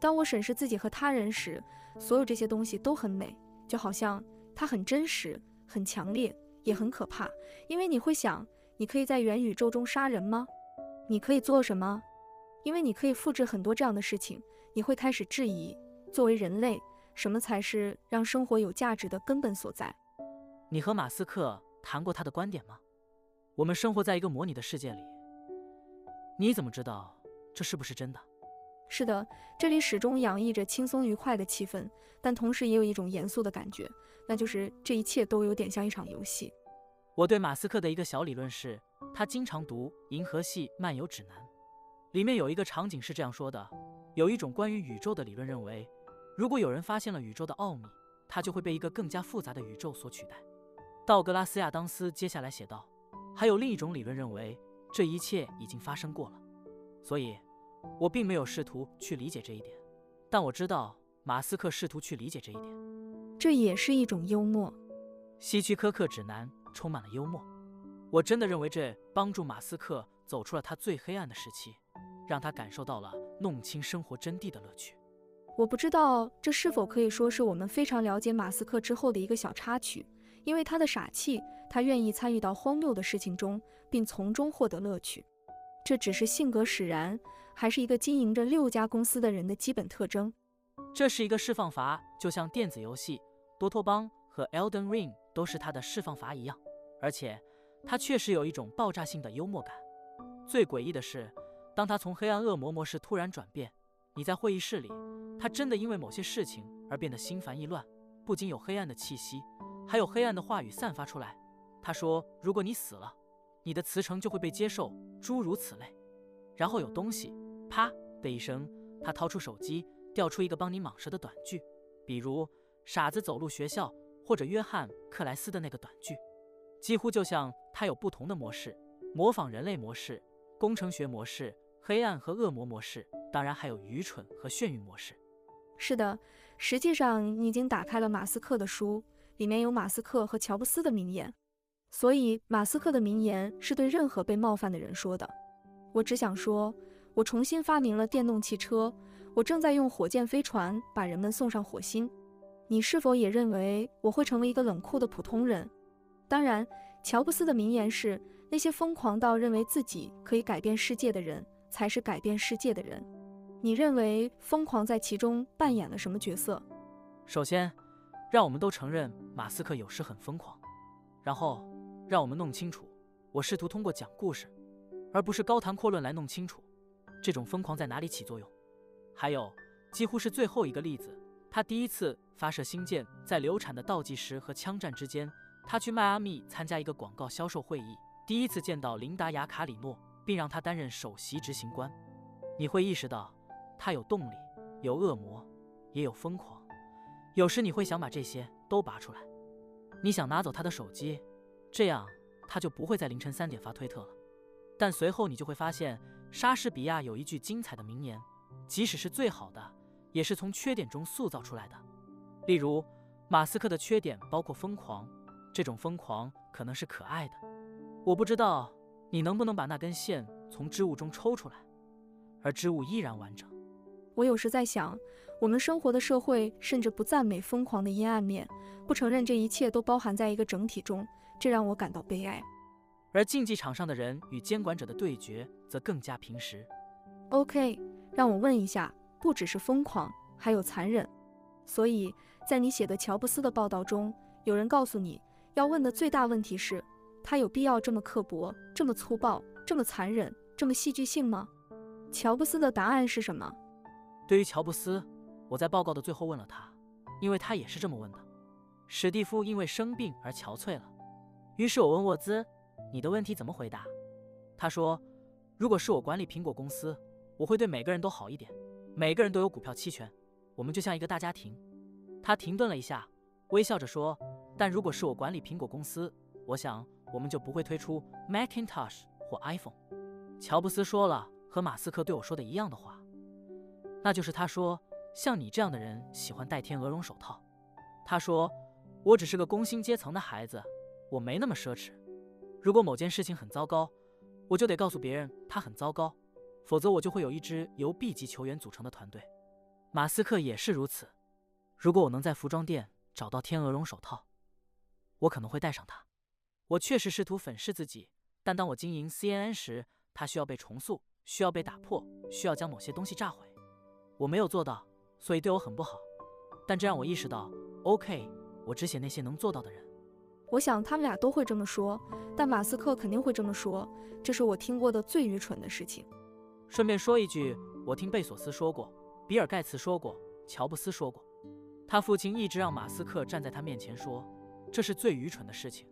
当我审视自己和他人时，所有这些东西都很美，就好像它很真实、很强烈，也很可怕。因为你会想，你可以在元宇宙中杀人吗？你可以做什么？因为你可以复制很多这样的事情。你会开始质疑，作为人类，什么才是让生活有价值的根本所在？你和马斯克。谈过他的观点吗？我们生活在一个模拟的世界里，你怎么知道这是不是真的？是的，这里始终洋溢着轻松愉快的气氛，但同时也有一种严肃的感觉，那就是这一切都有点像一场游戏。我对马斯克的一个小理论是，他经常读《银河系漫游指南》，里面有一个场景是这样说的：有一种关于宇宙的理论认为，如果有人发现了宇宙的奥秘，它就会被一个更加复杂的宇宙所取代。道格拉斯·亚当斯接下来写道：“还有另一种理论认为，这一切已经发生过了。所以，我并没有试图去理解这一点，但我知道马斯克试图去理解这一点。这也是一种幽默。希区柯克指南充满了幽默。我真的认为这帮助马斯克走出了他最黑暗的时期，让他感受到了弄清生活真谛的乐趣。我不知道这是否可以说是我们非常了解马斯克之后的一个小插曲。”因为他的傻气，他愿意参与到荒谬的事情中，并从中获得乐趣。这只是性格使然，还是一个经营着六家公司的人的基本特征？这是一个释放阀，就像电子游戏《多托邦》和《Elden Ring》都是他的释放阀一样。而且，他确实有一种爆炸性的幽默感。最诡异的是，当他从黑暗恶魔模式突然转变，你在会议室里，他真的因为某些事情而变得心烦意乱，不仅有黑暗的气息。还有黑暗的话语散发出来。他说：“如果你死了，你的辞呈就会被接受，诸如此类。”然后有东西，啪的一声，他掏出手机，调出一个帮你蟒蛇的短句，比如“傻子走路学校”或者约翰克莱斯的那个短句，几乎就像他有不同的模式：模仿人类模式、工程学模式、黑暗和恶魔模式，当然还有愚蠢和眩晕模式。是的，实际上你已经打开了马斯克的书。里面有马斯克和乔布斯的名言，所以马斯克的名言是对任何被冒犯的人说的。我只想说，我重新发明了电动汽车，我正在用火箭飞船把人们送上火星。你是否也认为我会成为一个冷酷的普通人？当然，乔布斯的名言是：那些疯狂到认为自己可以改变世界的人，才是改变世界的人。你认为疯狂在其中扮演了什么角色？首先。让我们都承认马斯克有时很疯狂，然后让我们弄清楚，我试图通过讲故事，而不是高谈阔论来弄清楚这种疯狂在哪里起作用。还有，几乎是最后一个例子，他第一次发射星舰在流产的倒计时和枪战之间，他去迈阿密参加一个广告销售会议，第一次见到琳达雅卡里诺，并让他担任首席执行官。你会意识到，他有动力，有恶魔，也有疯狂。有时你会想把这些都拔出来，你想拿走他的手机，这样他就不会在凌晨三点发推特了。但随后你就会发现，莎士比亚有一句精彩的名言：即使是最好的，也是从缺点中塑造出来的。例如，马斯克的缺点包括疯狂，这种疯狂可能是可爱的。我不知道你能不能把那根线从织物中抽出来，而织物依然完整。我有时在想，我们生活的社会甚至不赞美疯狂的阴暗面，不承认这一切都包含在一个整体中，这让我感到悲哀。而竞技场上的人与监管者的对决则更加平实。OK，让我问一下，不只是疯狂，还有残忍。所以在你写的乔布斯的报道中，有人告诉你要问的最大问题是：他有必要这么刻薄、这么粗暴、这么残忍、这么戏剧性吗？乔布斯的答案是什么？对于乔布斯，我在报告的最后问了他，因为他也是这么问的。史蒂夫因为生病而憔悴了，于是我问沃兹：“你的问题怎么回答？”他说：“如果是我管理苹果公司，我会对每个人都好一点，每个人都有股票期权。”我们就像一个大家庭。他停顿了一下，微笑着说：“但如果是我管理苹果公司，我想我们就不会推出 Macintosh 或 iPhone。”乔布斯说了和马斯克对我说的一样的话，那就是他说：“像你这样的人喜欢戴天鹅绒手套。”他说：“我只是个工薪阶层的孩子，我没那么奢侈。如果某件事情很糟糕，我就得告诉别人它很糟糕，否则我就会有一支由 B 级球员组成的团队。”马斯克也是如此。如果我能在服装店找到天鹅绒手套，我可能会戴上它。我确实试图粉饰自己，但当我经营 CNN 时，它需要被重塑，需要被打破，需要将某些东西炸毁。我没有做到，所以对我很不好。但这让我意识到，OK，我只写那些能做到的人。我想他们俩都会这么说，但马斯克肯定会这么说。这是我听过的最愚蠢的事情。顺便说一句，我听贝索斯说过。比尔盖茨说过，乔布斯说过，他父亲一直让马斯克站在他面前说：“这是最愚蠢的事情，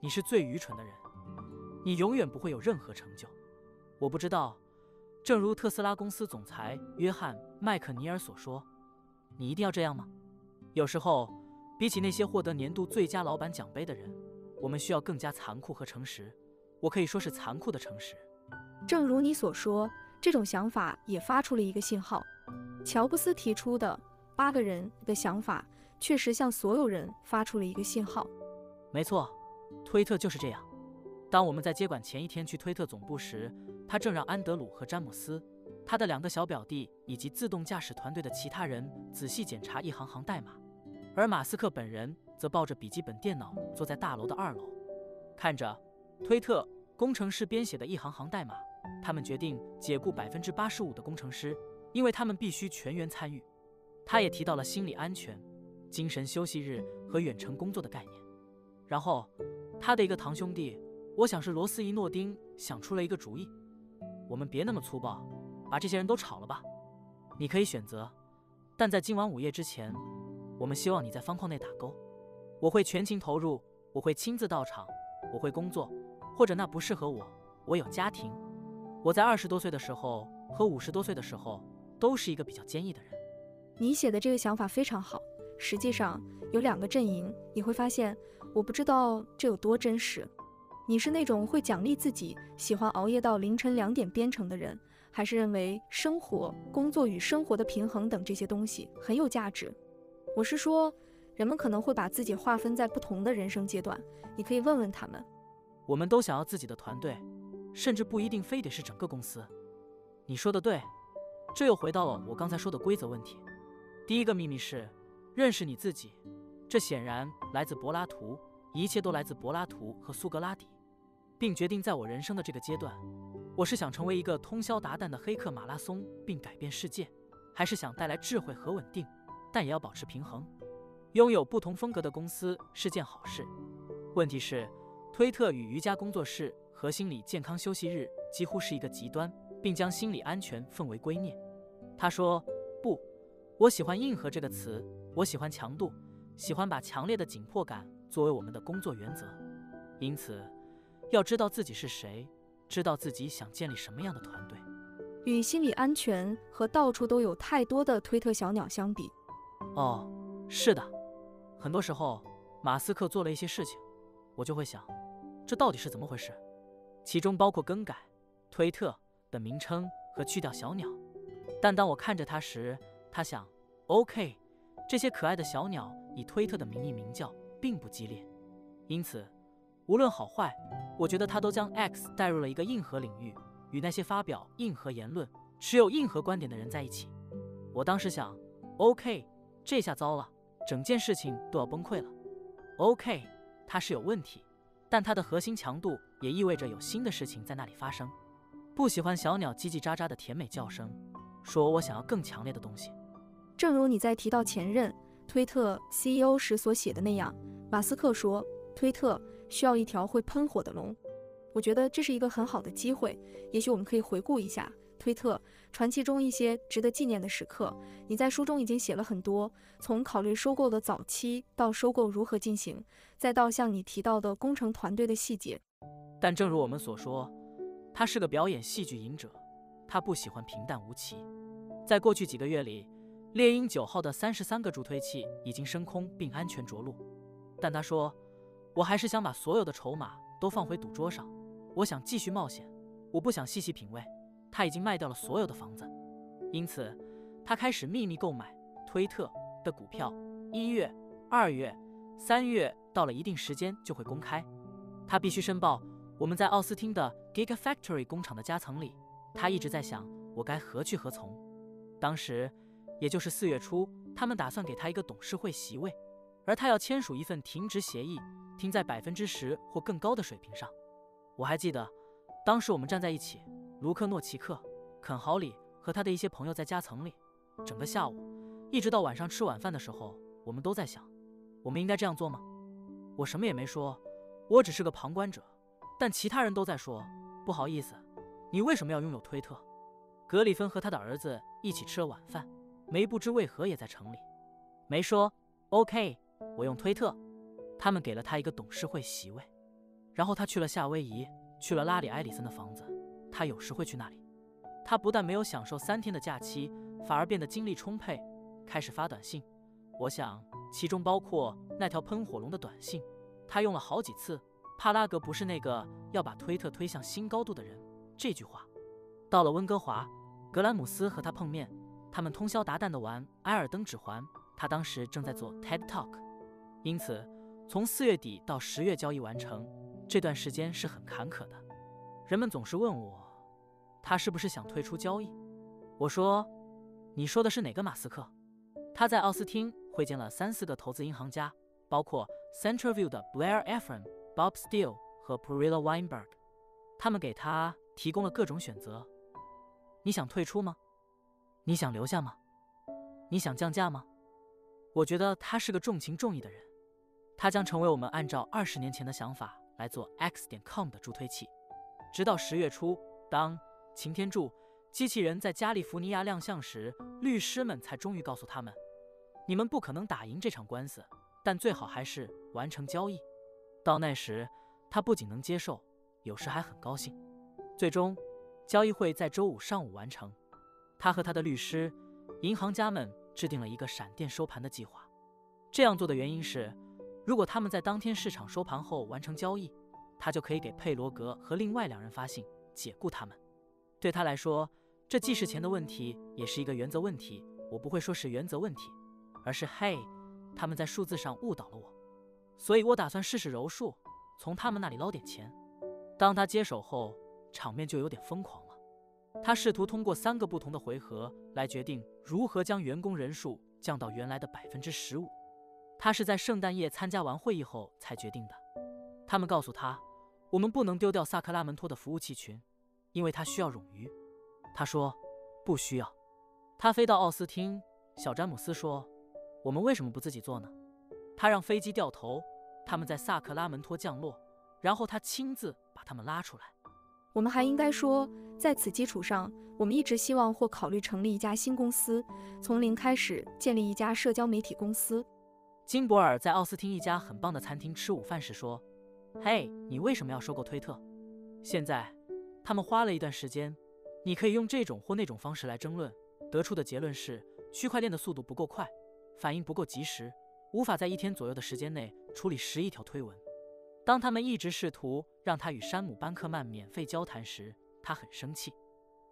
你是最愚蠢的人，你永远不会有任何成就。”我不知道，正如特斯拉公司总裁约翰·麦克尼尔所说：“你一定要这样吗？”有时候，比起那些获得年度最佳老板奖杯的人，我们需要更加残酷和诚实。我可以说是残酷的诚实。正如你所说，这种想法也发出了一个信号。乔布斯提出的八个人的想法，确实向所有人发出了一个信号。没错，推特就是这样。当我们在接管前一天去推特总部时，他正让安德鲁和詹姆斯，他的两个小表弟以及自动驾驶团队的其他人仔细检查一行行代码，而马斯克本人则抱着笔记本电脑坐在大楼的二楼，看着推特工程师编写的一行行代码。他们决定解雇百分之八十五的工程师。因为他们必须全员参与，他也提到了心理安全、精神休息日和远程工作的概念。然后，他的一个堂兄弟，我想是罗斯伊诺丁，想出了一个主意：我们别那么粗暴，把这些人都炒了吧。你可以选择，但在今晚午夜之前，我们希望你在方框内打勾。我会全情投入，我会亲自到场，我会工作，或者那不适合我，我有家庭。我在二十多岁的时候和五十多岁的时候。都是一个比较坚毅的人。你写的这个想法非常好。实际上有两个阵营，你会发现，我不知道这有多真实。你是那种会奖励自己、喜欢熬夜到凌晨两点编程的人，还是认为生活、工作与生活的平衡等这些东西很有价值？我是说，人们可能会把自己划分在不同的人生阶段。你可以问问他们。我们都想要自己的团队，甚至不一定非得是整个公司。你说的对。这又回到了我刚才说的规则问题。第一个秘密是认识你自己，这显然来自柏拉图，一切都来自柏拉图和苏格拉底，并决定在我人生的这个阶段，我是想成为一个通宵达旦的黑客马拉松并改变世界，还是想带来智慧和稳定，但也要保持平衡。拥有不同风格的公司是件好事。问题是，推特与瑜伽工作室和心理健康休息日几乎是一个极端。并将心理安全奉为圭臬。他说：“不，我喜欢‘硬核’这个词，我喜欢强度，喜欢把强烈的紧迫感作为我们的工作原则。因此，要知道自己是谁，知道自己想建立什么样的团队。与心理安全和到处都有太多的推特小鸟相比，哦，是的，很多时候马斯克做了一些事情，我就会想，这到底是怎么回事？其中包括更改推特。”的名称和去掉小鸟，但当我看着他时，他想：“OK，这些可爱的小鸟以推特的名义鸣叫，并不激烈。因此，无论好坏，我觉得他都将 X 带入了一个硬核领域，与那些发表硬核言论、持有硬核观点的人在一起。我当时想，OK，这下糟了，整件事情都要崩溃了。OK，它是有问题，但它的核心强度也意味着有新的事情在那里发生。不喜欢小鸟叽叽喳喳的甜美叫声，说我想要更强烈的东西。正如你在提到前任推特 CEO 时所写的那样，马斯克说，推特需要一条会喷火的龙。我觉得这是一个很好的机会，也许我们可以回顾一下推特传奇中一些值得纪念的时刻。你在书中已经写了很多，从考虑收购的早期到收购如何进行，再到像你提到的工程团队的细节。但正如我们所说，他是个表演戏剧瘾者，他不喜欢平淡无奇。在过去几个月里，猎鹰九号的三十三个助推器已经升空并安全着陆，但他说，我还是想把所有的筹码都放回赌桌上。我想继续冒险，我不想细细品味。他已经卖掉了所有的房子，因此他开始秘密购买推特的股票。一月、二月、三月到了一定时间就会公开。他必须申报。我们在奥斯汀的 Gigafactory 工厂的夹层里，他一直在想我该何去何从。当时，也就是四月初，他们打算给他一个董事会席位，而他要签署一份停职协议，停在百分之十或更高的水平上。我还记得，当时我们站在一起，卢克诺奇克、肯豪里和他的一些朋友在夹层里，整个下午，一直到晚上吃晚饭的时候，我们都在想，我们应该这样做吗？我什么也没说，我只是个旁观者，但其他人都在说，不好意思，你为什么要拥有推特？格里芬和他的儿子一起吃了晚饭，梅不知为何也在城里，梅说，OK，我用推特，他们给了他一个董事会席位。然后他去了夏威夷，去了拉里·埃里森的房子。他有时会去那里。他不但没有享受三天的假期，反而变得精力充沛，开始发短信。我想，其中包括那条喷火龙的短信。他用了好几次。帕拉格不是那个要把推特推向新高度的人。这句话。到了温哥华，格兰姆斯和他碰面，他们通宵达旦地玩《埃尔登指环》。他当时正在做 TED Talk，因此从四月底到十月交易完成。这段时间是很坎坷的，人们总是问我，他是不是想退出交易？我说，你说的是哪个马斯克？他在奥斯汀会见了三四个投资银行家，包括 Centerview 的 Blair Ephraim、Bob Steele 和 Perilla Weinberg，他们给他提供了各种选择。你想退出吗？你想留下吗？你想降价吗？我觉得他是个重情重义的人，他将成为我们按照二十年前的想法。来做 X 点 com 的助推器，直到十月初，当擎天柱机器人在加利福尼亚亮相时，律师们才终于告诉他们：你们不可能打赢这场官司，但最好还是完成交易。到那时，他不仅能接受，有时还很高兴。最终，交易会在周五上午完成。他和他的律师、银行家们制定了一个闪电收盘的计划。这样做的原因是。如果他们在当天市场收盘后完成交易，他就可以给佩罗格和另外两人发信解雇他们。对他来说，这既是钱的问题，也是一个原则问题。我不会说是原则问题，而是嘿，他们在数字上误导了我。所以我打算试试柔术，从他们那里捞点钱。当他接手后，场面就有点疯狂。他试图通过三个不同的回合来决定如何将员工人数降到原来的百分之十五。他是在圣诞夜参加完会议后才决定的。他们告诉他，我们不能丢掉萨克拉门托的服务器群，因为它需要冗余。他说，不需要。他飞到奥斯汀。小詹姆斯说，我们为什么不自己做呢？他让飞机掉头，他们在萨克拉门托降落，然后他亲自把他们拉出来。我们还应该说，在此基础上，我们一直希望或考虑成立一家新公司，从零开始建立一家社交媒体公司。金博尔在奥斯汀一家很棒的餐厅吃午饭时说：“嘿，你为什么要收购推特？现在，他们花了一段时间，你可以用这种或那种方式来争论，得出的结论是区块链的速度不够快，反应不够及时，无法在一天左右的时间内处理十亿条推文。当他们一直试图让他与山姆·班克曼免费交谈时，他很生气。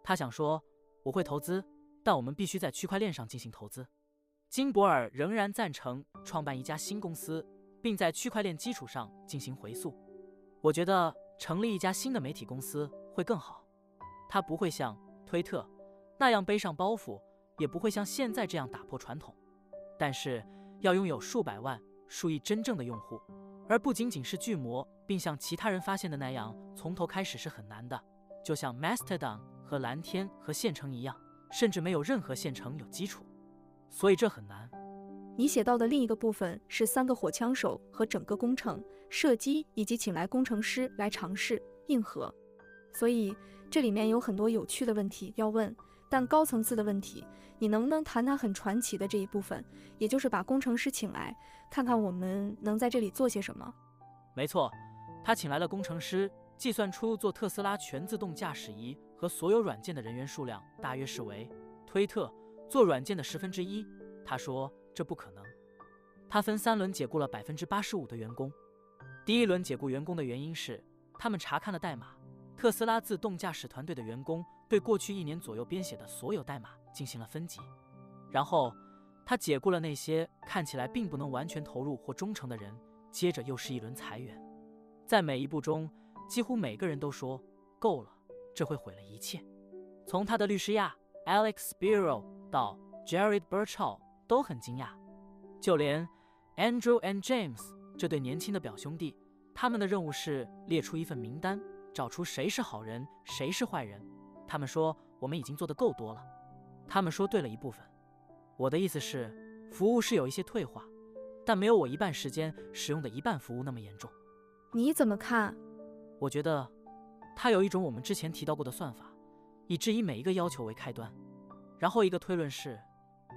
他想说：我会投资，但我们必须在区块链上进行投资。”金博尔仍然赞成创办一家新公司，并在区块链基础上进行回溯。我觉得成立一家新的媒体公司会更好。它不会像推特那样背上包袱，也不会像现在这样打破传统。但是要拥有数百万、数亿真正的用户，而不仅仅是巨魔，并像其他人发现的那样从头开始是很难的。就像 Mastodon 和蓝天和县城一样，甚至没有任何县城有基础，所以这很难。你写到的另一个部分是三个火枪手和整个工程射击，以及请来工程师来尝试硬核。所以这里面有很多有趣的问题要问，但高层次的问题，你能不能谈谈很传奇的这一部分，也就是把工程师请来，看看我们能在这里做些什么？没错，他请来了工程师。计算出做特斯拉全自动驾驶仪和所有软件的人员数量大约是为推特做软件的十分之一。他说这不可能。他分三轮解雇了百分之八十五的员工。第一轮解雇员工的原因是他们查看了代码。特斯拉自动驾驶团队的员工对过去一年左右编写的所有代码进行了分级。然后他解雇了那些看起来并不能完全投入或忠诚的人。接着又是一轮裁员。在每一步中。几乎每个人都说够了，这会毁了一切。从他的律师亚 Alex Spiro 到 Jared Birchall 都很惊讶，就连 Andrew and James 这对年轻的表兄弟，他们的任务是列出一份名单，找出谁是好人，谁是坏人。他们说我们已经做得够多了。他们说对了一部分。我的意思是，服务是有一些退化，但没有我一半时间使用的一半服务那么严重。你怎么看？我觉得，它有一种我们之前提到过的算法，以质疑每一个要求为开端。然后一个推论是，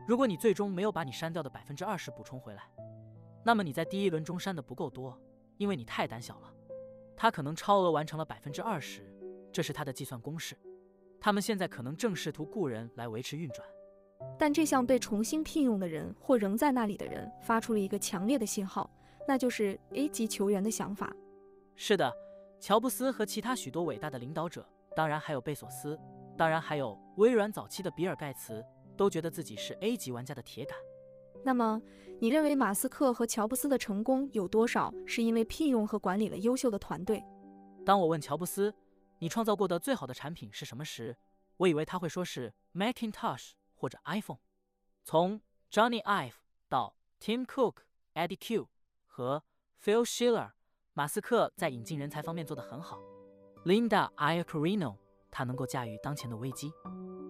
如果你最终没有把你删掉的百分之二十补充回来，那么你在第一轮中删的不够多，因为你太胆小了。它可能超额完成了百分之二十，这是它的计算公式。他们现在可能正试图雇人来维持运转。但这项被重新聘用的人或仍在那里的人发出了一个强烈的信号，那就是 A 级球员的想法。是的。乔布斯和其他许多伟大的领导者，当然还有贝索斯，当然还有微软早期的比尔盖茨，都觉得自己是 A 级玩家的铁杆。那么，你认为马斯克和乔布斯的成功有多少是因为聘用和管理了优秀的团队？当我问乔布斯，你创造过的最好的产品是什么时，我以为他会说是 Macintosh 或者 iPhone。从 Johnny Ive 到 Tim Cook、Eddie Q 和 Phil Schiller。马斯克在引进人才方面做得很好。Linda Iacarino，他能够驾驭当前的危机。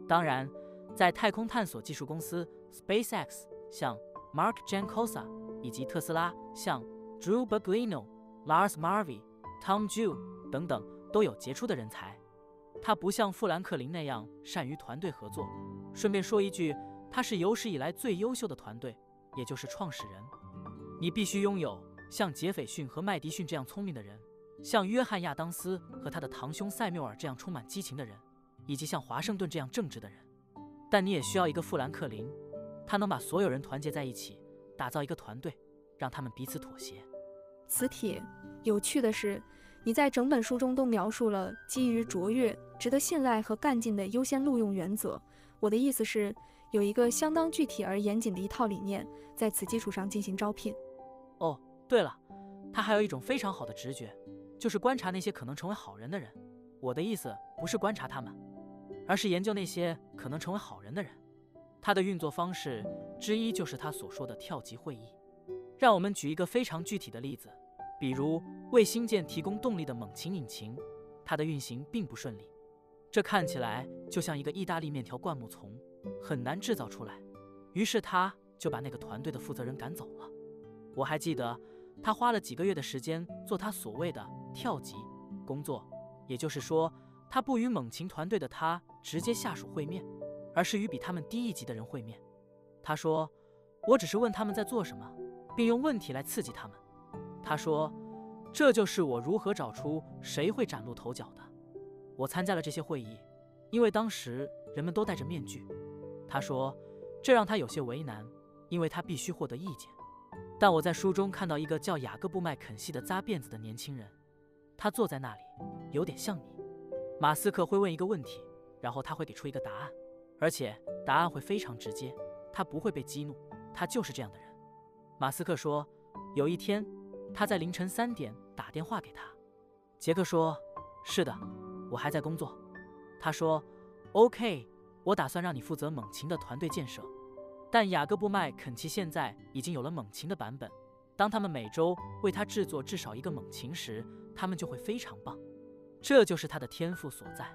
当然，在太空探索技术公司 SpaceX，像 Mark Jancosa，以及特斯拉，像 Drew Baglino、Lars Marvey、Tom Jew 等等，都有杰出的人才。他不像富兰克林那样善于团队合作。顺便说一句，他是有史以来最优秀的团队，也就是创始人。你必须拥有。像杰斐逊和麦迪逊这样聪明的人，像约翰亚当斯和他的堂兄塞缪尔这样充满激情的人，以及像华盛顿这样正直的人，但你也需要一个富兰克林，他能把所有人团结在一起，打造一个团队，让他们彼此妥协。磁铁。有趣的是，你在整本书中都描述了基于卓越、值得信赖和干劲的优先录用原则。我的意思是，有一个相当具体而严谨的一套理念，在此基础上进行招聘。哦。对了，他还有一种非常好的直觉，就是观察那些可能成为好人的人。我的意思不是观察他们，而是研究那些可能成为好人的人。他的运作方式之一就是他所说的跳级会议。让我们举一个非常具体的例子，比如为星舰提供动力的猛禽引擎，它的运行并不顺利。这看起来就像一个意大利面条灌木丛，很难制造出来。于是他就把那个团队的负责人赶走了。我还记得。他花了几个月的时间做他所谓的跳级工作，也就是说，他不与猛禽团队的他直接下属会面，而是与比他们低一级的人会面。他说：“我只是问他们在做什么，并用问题来刺激他们。”他说：“这就是我如何找出谁会崭露头角的。”我参加了这些会议，因为当时人们都戴着面具。他说：“这让他有些为难，因为他必须获得意见。”但我在书中看到一个叫雅各布·麦肯锡的扎辫子的年轻人，他坐在那里，有点像你。马斯克会问一个问题，然后他会给出一个答案，而且答案会非常直接，他不会被激怒，他就是这样的人。马斯克说，有一天他在凌晨三点打电话给他，杰克说：“是的，我还在工作。”他说：“OK，我我打算让你负责猛禽的团队建设。但雅各布麦肯齐现在已经有了猛禽的版本，当他们每周为他制作至少一个猛禽时，他们就会非常棒。这就是他的天赋所在，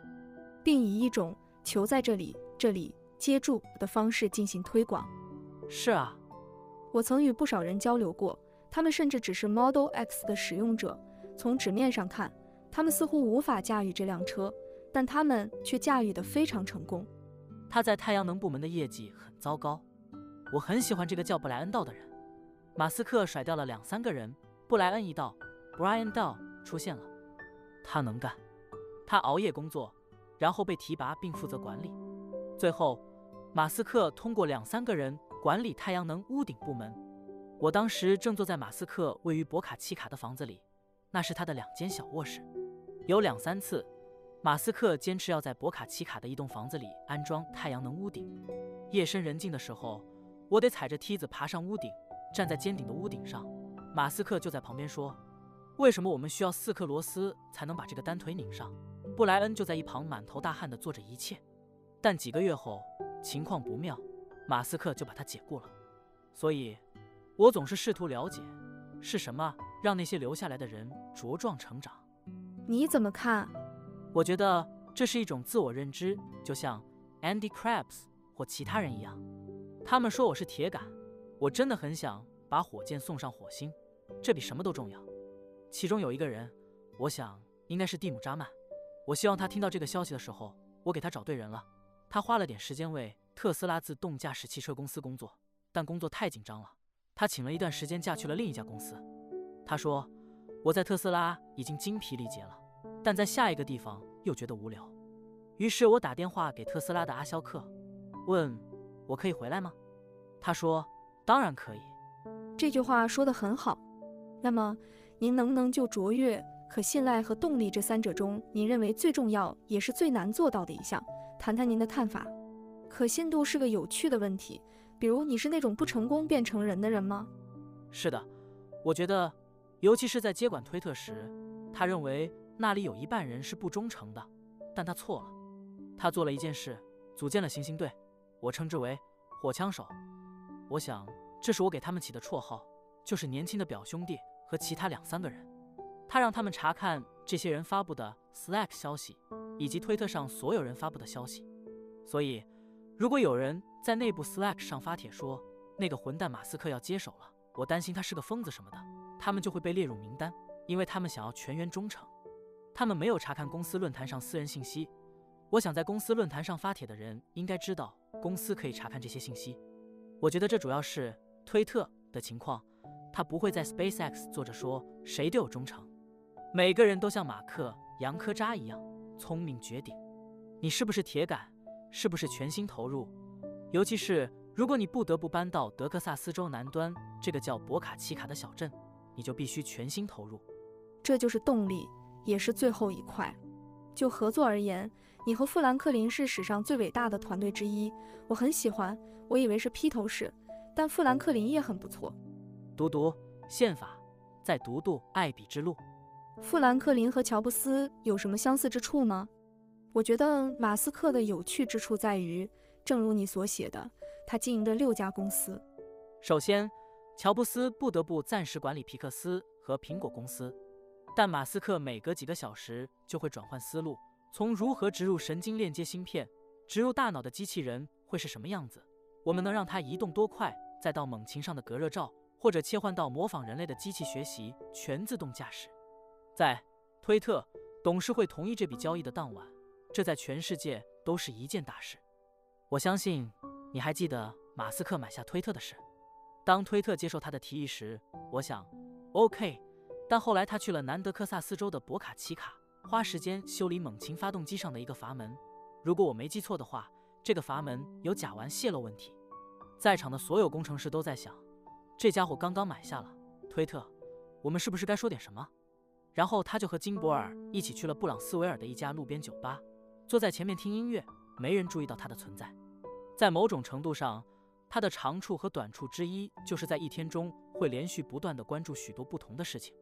并以一种“球在这里，这里接住”的方式进行推广。是啊，我曾与不少人交流过，他们甚至只是 Model X 的使用者。从纸面上看，他们似乎无法驾驭这辆车，但他们却驾驭得非常成功。他在太阳能部门的业绩很糟糕。我很喜欢这个叫布莱恩道的人。马斯克甩掉了两三个人，布莱恩一到，Brian Dow 出现了。他能干，他熬夜工作，然后被提拔并负责管理。最后，马斯克通过两三个人管理太阳能屋顶部门。我当时正坐在马斯克位于博卡奇卡的房子里，那是他的两间小卧室。有两三次，马斯克坚持要在博卡奇卡的一栋房子里安装太阳能屋顶。夜深人静的时候。我得踩着梯子爬上屋顶，站在尖顶的屋顶上。马斯克就在旁边说：“为什么我们需要四颗螺丝才能把这个单腿拧上？”布莱恩就在一旁满头大汗地做着一切。但几个月后，情况不妙，马斯克就把他解雇了。所以，我总是试图了解，是什么让那些留下来的人茁壮成长。你怎么看？我觉得这是一种自我认知，就像 Andy Krabs 或其他人一样。他们说我是铁杆，我真的很想把火箭送上火星，这比什么都重要。其中有一个人，我想应该是蒂姆·扎曼。我希望他听到这个消息的时候，我给他找对人了。他花了点时间为特斯拉自动驾驶汽车公司工作，但工作太紧张了，他请了一段时间假去了另一家公司。他说我在特斯拉已经精疲力竭了，但在下一个地方又觉得无聊。于是我打电话给特斯拉的阿肖克，问。我可以回来吗？他说：“当然可以。”这句话说得很好。那么，您能不能就卓越、可信赖和动力这三者中，您认为最重要也是最难做到的一项，谈谈您的看法？可信度是个有趣的问题。比如，你是那种不成功便成仁的人吗？是的，我觉得，尤其是在接管推特时，他认为那里有一半人是不忠诚的，但他错了。他做了一件事，组建了行星队。我称之为“火枪手”，我想这是我给他们起的绰号，就是年轻的表兄弟和其他两三个人。他让他们查看这些人发布的 Slack 消息，以及推特上所有人发布的消息。所以，如果有人在内部 Slack 上发帖说那个混蛋马斯克要接手了，我担心他是个疯子什么的，他们就会被列入名单，因为他们想要全员忠诚。他们没有查看公司论坛上私人信息。我想在公司论坛上发帖的人应该知道。公司可以查看这些信息，我觉得这主要是推特的情况，他不会在 SpaceX 坐着说谁都有忠诚，每个人都像马克·杨科扎一样聪明绝顶。你是不是铁杆？是不是全心投入？尤其是如果你不得不搬到德克萨斯州南端这个叫博卡奇卡的小镇，你就必须全心投入。这就是动力，也是最后一块。就合作而言。你和富兰克林是史上最伟大的团队之一，我很喜欢。我以为是披头士，但富兰克林也很不错。读读宪法，再读读爱彼之路。富兰克林和乔布斯有什么相似之处呢？我觉得马斯克的有趣之处在于，正如你所写的，他经营着六家公司。首先，乔布斯不得不暂时管理皮克斯和苹果公司，但马斯克每隔几个小时就会转换思路。从如何植入神经链接芯片，植入大脑的机器人会是什么样子？我们能让它移动多快？再到猛禽上的隔热罩，或者切换到模仿人类的机器学习全自动驾驶。在推特，董事会同意这笔交易的当晚，这在全世界都是一件大事。我相信你还记得马斯克买下推特的事。当推特接受他的提议时，我想，OK。但后来他去了南德克萨斯州的博卡奇卡。花时间修理猛禽发动机上的一个阀门，如果我没记错的话，这个阀门有甲烷泄漏问题。在场的所有工程师都在想，这家伙刚刚买下了推特，我们是不是该说点什么？然后他就和金博尔一起去了布朗斯维尔的一家路边酒吧，坐在前面听音乐，没人注意到他的存在。在某种程度上，他的长处和短处之一就是在一天中会连续不断地关注许多不同的事情。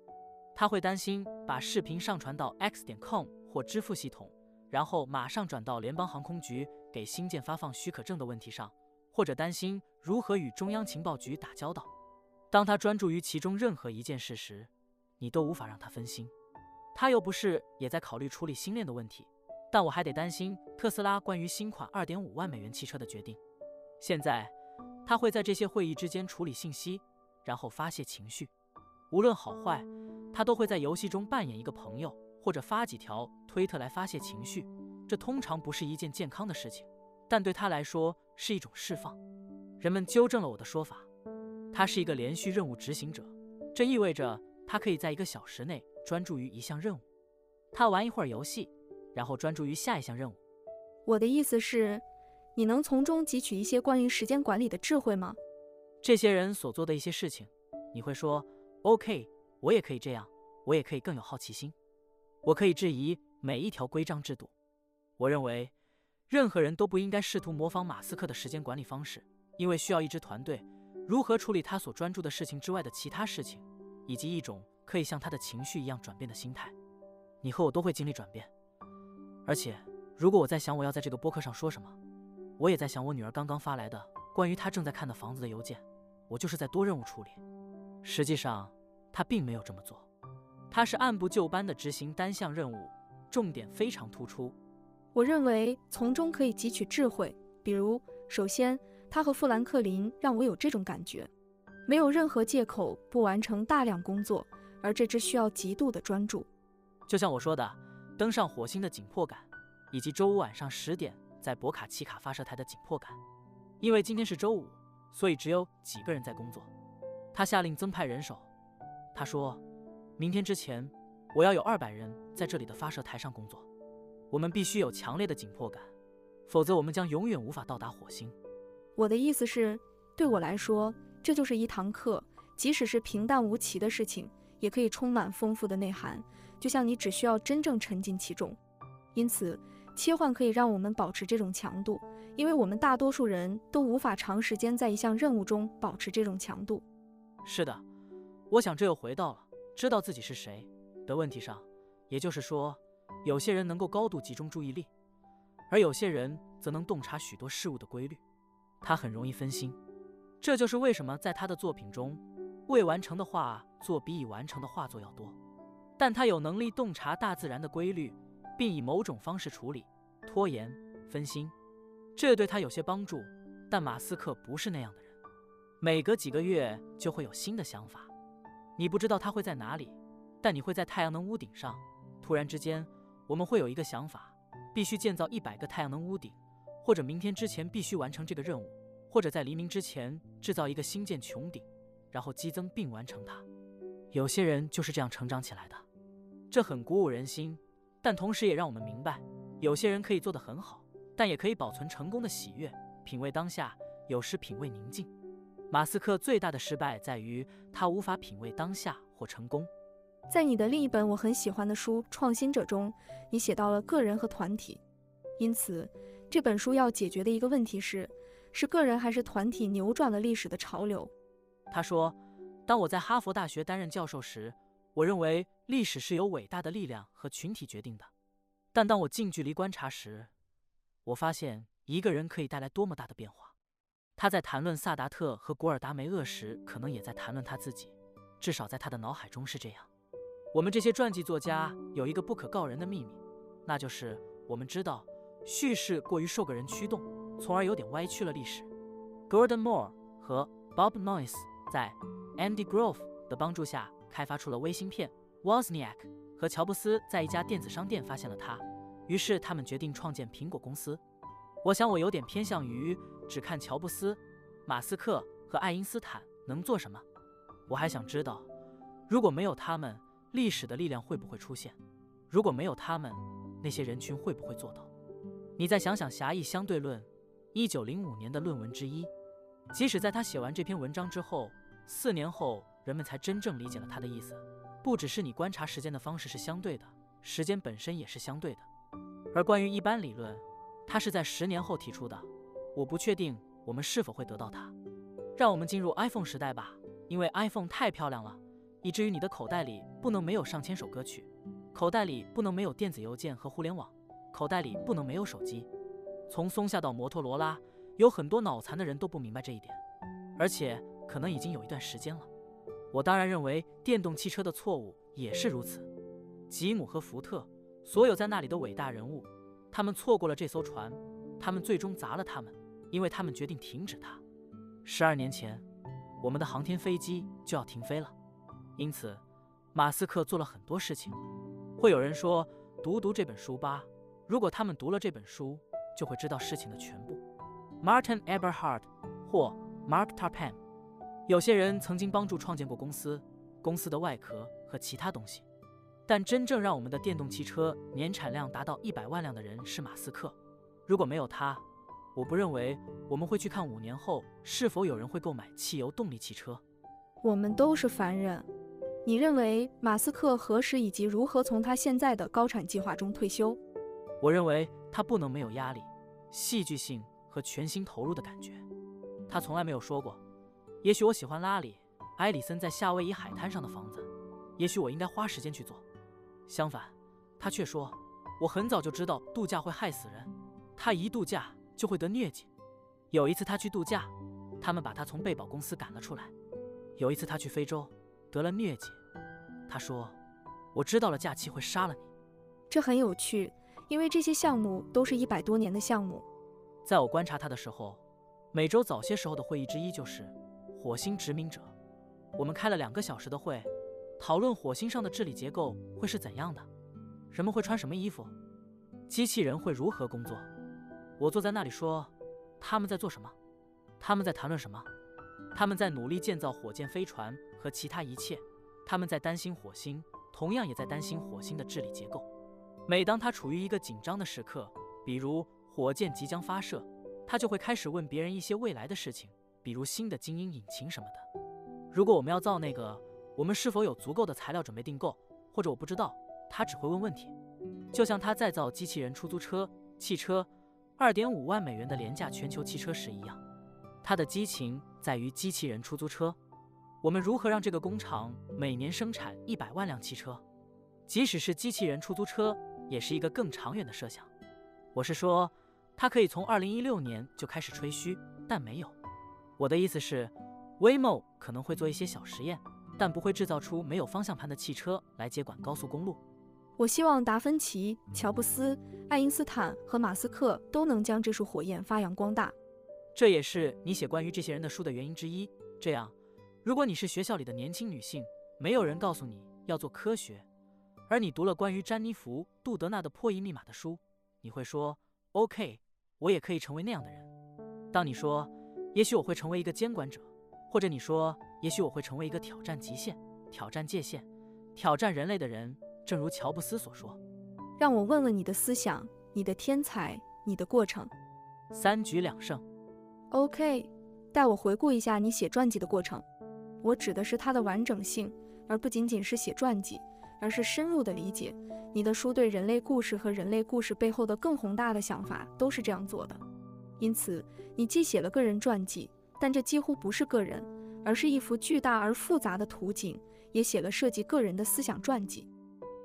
他会担心把视频上传到 x 点 com 或支付系统，然后马上转到联邦航空局给星舰发放许可证的问题上，或者担心如何与中央情报局打交道。当他专注于其中任何一件事时，你都无法让他分心。他又不是也在考虑处理星链的问题，但我还得担心特斯拉关于新款2.5万美元汽车的决定。现在，他会在这些会议之间处理信息，然后发泄情绪。无论好坏，他都会在游戏中扮演一个朋友，或者发几条推特来发泄情绪。这通常不是一件健康的事情，但对他来说是一种释放。人们纠正了我的说法。他是一个连续任务执行者，这意味着他可以在一个小时内专注于一项任务。他玩一会儿游戏，然后专注于下一项任务。我的意思是，你能从中汲取一些关于时间管理的智慧吗？这些人所做的一些事情，你会说：“OK，我也可以这样，我也可以更有好奇心，我可以质疑每一条规章制度。”我认为，任何人都不应该试图模仿马斯克的时间管理方式，因为需要一支团队。如何处理他所专注的事情之外的其他事情，以及一种可以像他的情绪一样转变的心态，你和我都会经历转变。而且，如果我在想我要在这个播客上说什么，我也在想我女儿刚刚发来的关于她正在看的房子的邮件，我就是在多任务处理。实际上，她并没有这么做，她是按部就班的执行单项任务，重点非常突出。我认为从中可以汲取智慧，比如，首先。她和富兰克林让我有这种感觉，没有任何借口不完成大量工作，而这只需要极度的专注。就像我说的，登上火星的紧迫感，以及周五晚上十点在博卡奇卡发射台的紧迫感。因为今天是周五，所以只有几个人在工作。他下令增派人手。他说，明天之前我要有二百人在这里的发射台上工作。我们必须有强烈的紧迫感，否则我们将永远无法到达火星。我的意思是，对我来说，这就是一堂课。即使是平淡无奇的事情，也可以充满丰富的内涵。就像你只需要真正沉浸其中。因此，切换可以让我们保持这种强度，因为我们大多数人都无法长时间在一项任务中保持这种强度。是的，我想这又回到了知道自己是谁的问题上。也就是说，有些人能够高度集中注意力，而有些人则能洞察许多事物的规律。他很容易分心，这就是为什么在他的作品中，未完成的画作比已完成的画作要多。但他有能力洞察大自然的规律，并以某种方式处理拖延、分心，这对他有些帮助。但马斯克不是那样的人，每隔几个月就会有新的想法。你不知道他会在哪里，但你会在太阳能屋顶上。突然之间，我们会有一个想法，必须建造一百个太阳能屋顶。或者明天之前必须完成这个任务，或者在黎明之前制造一个星舰穹顶，然后激增并完成它。有些人就是这样成长起来的，这很鼓舞人心，但同时也让我们明白，有些人可以做得很好，但也可以保存成功的喜悦，品味当下，有时品味宁静。马斯克最大的失败在于他无法品味当下或成功。在你的另一本我很喜欢的书《创新者》中，你写到了个人和团体，因此。这本书要解决的一个问题是：是个人还是团体扭转了历史的潮流？他说：“当我在哈佛大学担任教授时，我认为历史是由伟大的力量和群体决定的。但当我近距离观察时，我发现一个人可以带来多么大的变化。”他在谈论萨达特和古尔达梅厄时，可能也在谈论他自己，至少在他的脑海中是这样。我们这些传记作家有一个不可告人的秘密，那就是我们知道。叙事过于受个人驱动，从而有点歪曲了历史。Gordon Moore 和 Bob Noyce 在 Andy Grove 的帮助下开发出了微芯片。Wozniak 和乔布斯在一家电子商店发现了它，于是他们决定创建苹果公司。我想我有点偏向于只看乔布斯、马斯克和爱因斯坦能做什么。我还想知道，如果没有他们，历史的力量会不会出现？如果没有他们，那些人群会不会做到？你再想想狭义相对论，一九零五年的论文之一。即使在他写完这篇文章之后，四年后人们才真正理解了他的意思。不只是你观察时间的方式是相对的，时间本身也是相对的。而关于一般理论，它是在十年后提出的。我不确定我们是否会得到它。让我们进入 iPhone 时代吧，因为 iPhone 太漂亮了，以至于你的口袋里不能没有上千首歌曲，口袋里不能没有电子邮件和互联网。口袋里不能没有手机。从松下到摩托罗拉，有很多脑残的人都不明白这一点，而且可能已经有一段时间了。我当然认为电动汽车的错误也是如此。吉姆和福特，所有在那里的伟大人物，他们错过了这艘船，他们最终砸了他们，因为他们决定停止它。十二年前，我们的航天飞机就要停飞了，因此，马斯克做了很多事情。会有人说，读读这本书吧。如果他们读了这本书，就会知道事情的全部。Martin Eberhard 或 Mark Tarpan，有些人曾经帮助创建过公司，公司的外壳和其他东西。但真正让我们的电动汽车年产量达到一百万辆的人是马斯克。如果没有他，我不认为我们会去看五年后是否有人会购买汽油动力汽车。我们都是凡人。你认为马斯克何时以及如何从他现在的高产计划中退休？我认为他不能没有压力、戏剧性和全心投入的感觉。他从来没有说过：“也许我喜欢拉里·埃里森在夏威夷海滩上的房子，也许我应该花时间去做。”相反，他却说：“我很早就知道度假会害死人，他一度假就会得疟疾。有一次他去度假，他们把他从贝宝公司赶了出来。有一次他去非洲，得了疟疾，他说：‘我知道了，假期会杀了你。’这很有趣，因为这些项目都是一百多年的项目。在我观察他的时候，每周早些时候的会议之一就是火星殖民者。我们开了两个小时的会。”讨论火星上的治理结构会是怎样的，人们会穿什么衣服，机器人会如何工作。我坐在那里说，他们在做什么？他们在谈论什么？他们在努力建造火箭飞船和其他一切。他们在担心火星，同样也在担心火星的治理结构。每当他处于一个紧张的时刻，比如火箭即将发射，他就会开始问别人一些未来的事情，比如新的精英引擎什么的。如果我们要造那个。我们是否有足够的材料准备订购？或者我不知道，他只会问问题，就像他在造机器人出租车汽车，二点五万美元的廉价全球汽车时一样。他的激情在于机器人出租车。我们如何让这个工厂每年生产一百万辆汽车？即使是机器人出租车，也是一个更长远的设想。我是说，他可以从二零一六年就开始吹嘘，但没有。我的意思是，Waymo 可能会做一些小实验。但不会制造出没有方向盘的汽车来接管高速公路。我希望达芬奇、乔布斯、爱因斯坦和马斯克都能将这束火焰发扬光大。这也是你写关于这些人的书的原因之一。这样，如果你是学校里的年轻女性，没有人告诉你要做科学，而你读了关于詹妮弗·杜德纳的破译密码的书，你会说：“OK，我也可以成为那样的人。”当你说：“也许我会成为一个监管者。”或者你说，也许我会成为一个挑战极限、挑战界限、挑战人类的人，正如乔布斯所说。让我问问你的思想、你的天才、你的过程。三局两胜。OK，带我回顾一下你写传记的过程。我指的是它的完整性，而不仅仅是写传记，而是深入的理解你的书对人类故事和人类故事背后的更宏大的想法都是这样做的。因此，你既写了个人传记。但这几乎不是个人，而是一幅巨大而复杂的图景，也写了涉及个人的思想传记。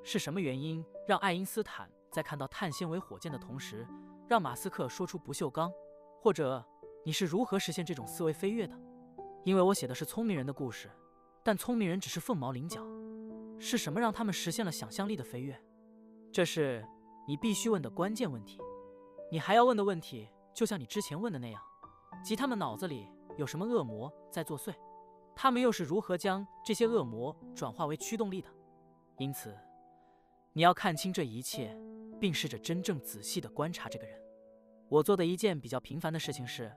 是什么原因让爱因斯坦在看到碳纤维火箭的同时，让马斯克说出不锈钢？或者你是如何实现这种思维飞跃的？因为我写的是聪明人的故事，但聪明人只是凤毛麟角。是什么让他们实现了想象力的飞跃？这是你必须问的关键问题。你还要问的问题，就像你之前问的那样，即他们脑子里。有什么恶魔在作祟？他们又是如何将这些恶魔转化为驱动力的？因此，你要看清这一切，并试着真正仔细地观察这个人。我做的一件比较平凡的事情是，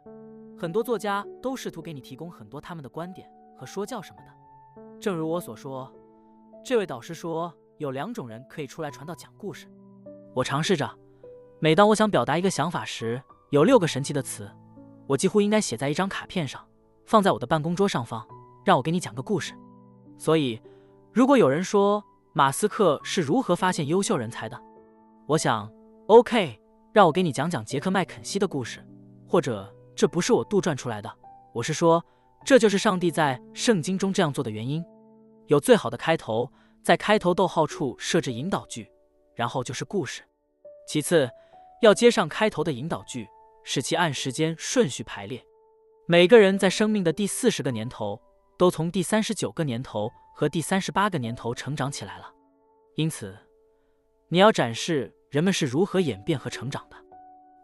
很多作家都试图给你提供很多他们的观点和说教什么的。正如我所说，这位导师说有两种人可以出来传道讲故事。我尝试着，每当我想表达一个想法时，有六个神奇的词。我几乎应该写在一张卡片上，放在我的办公桌上方，让我给你讲个故事。所以，如果有人说马斯克是如何发现优秀人才的，我想，OK，让我给你讲讲杰克麦肯锡的故事。或者，这不是我杜撰出来的，我是说，这就是上帝在圣经中这样做的原因。有最好的开头，在开头逗号处设置引导句，然后就是故事。其次，要接上开头的引导句，使其按时间顺序排列。每个人在生命的第四十个年头，都从第三十九个年头和第三十八个年头成长起来了。因此，你要展示人们是如何演变和成长的。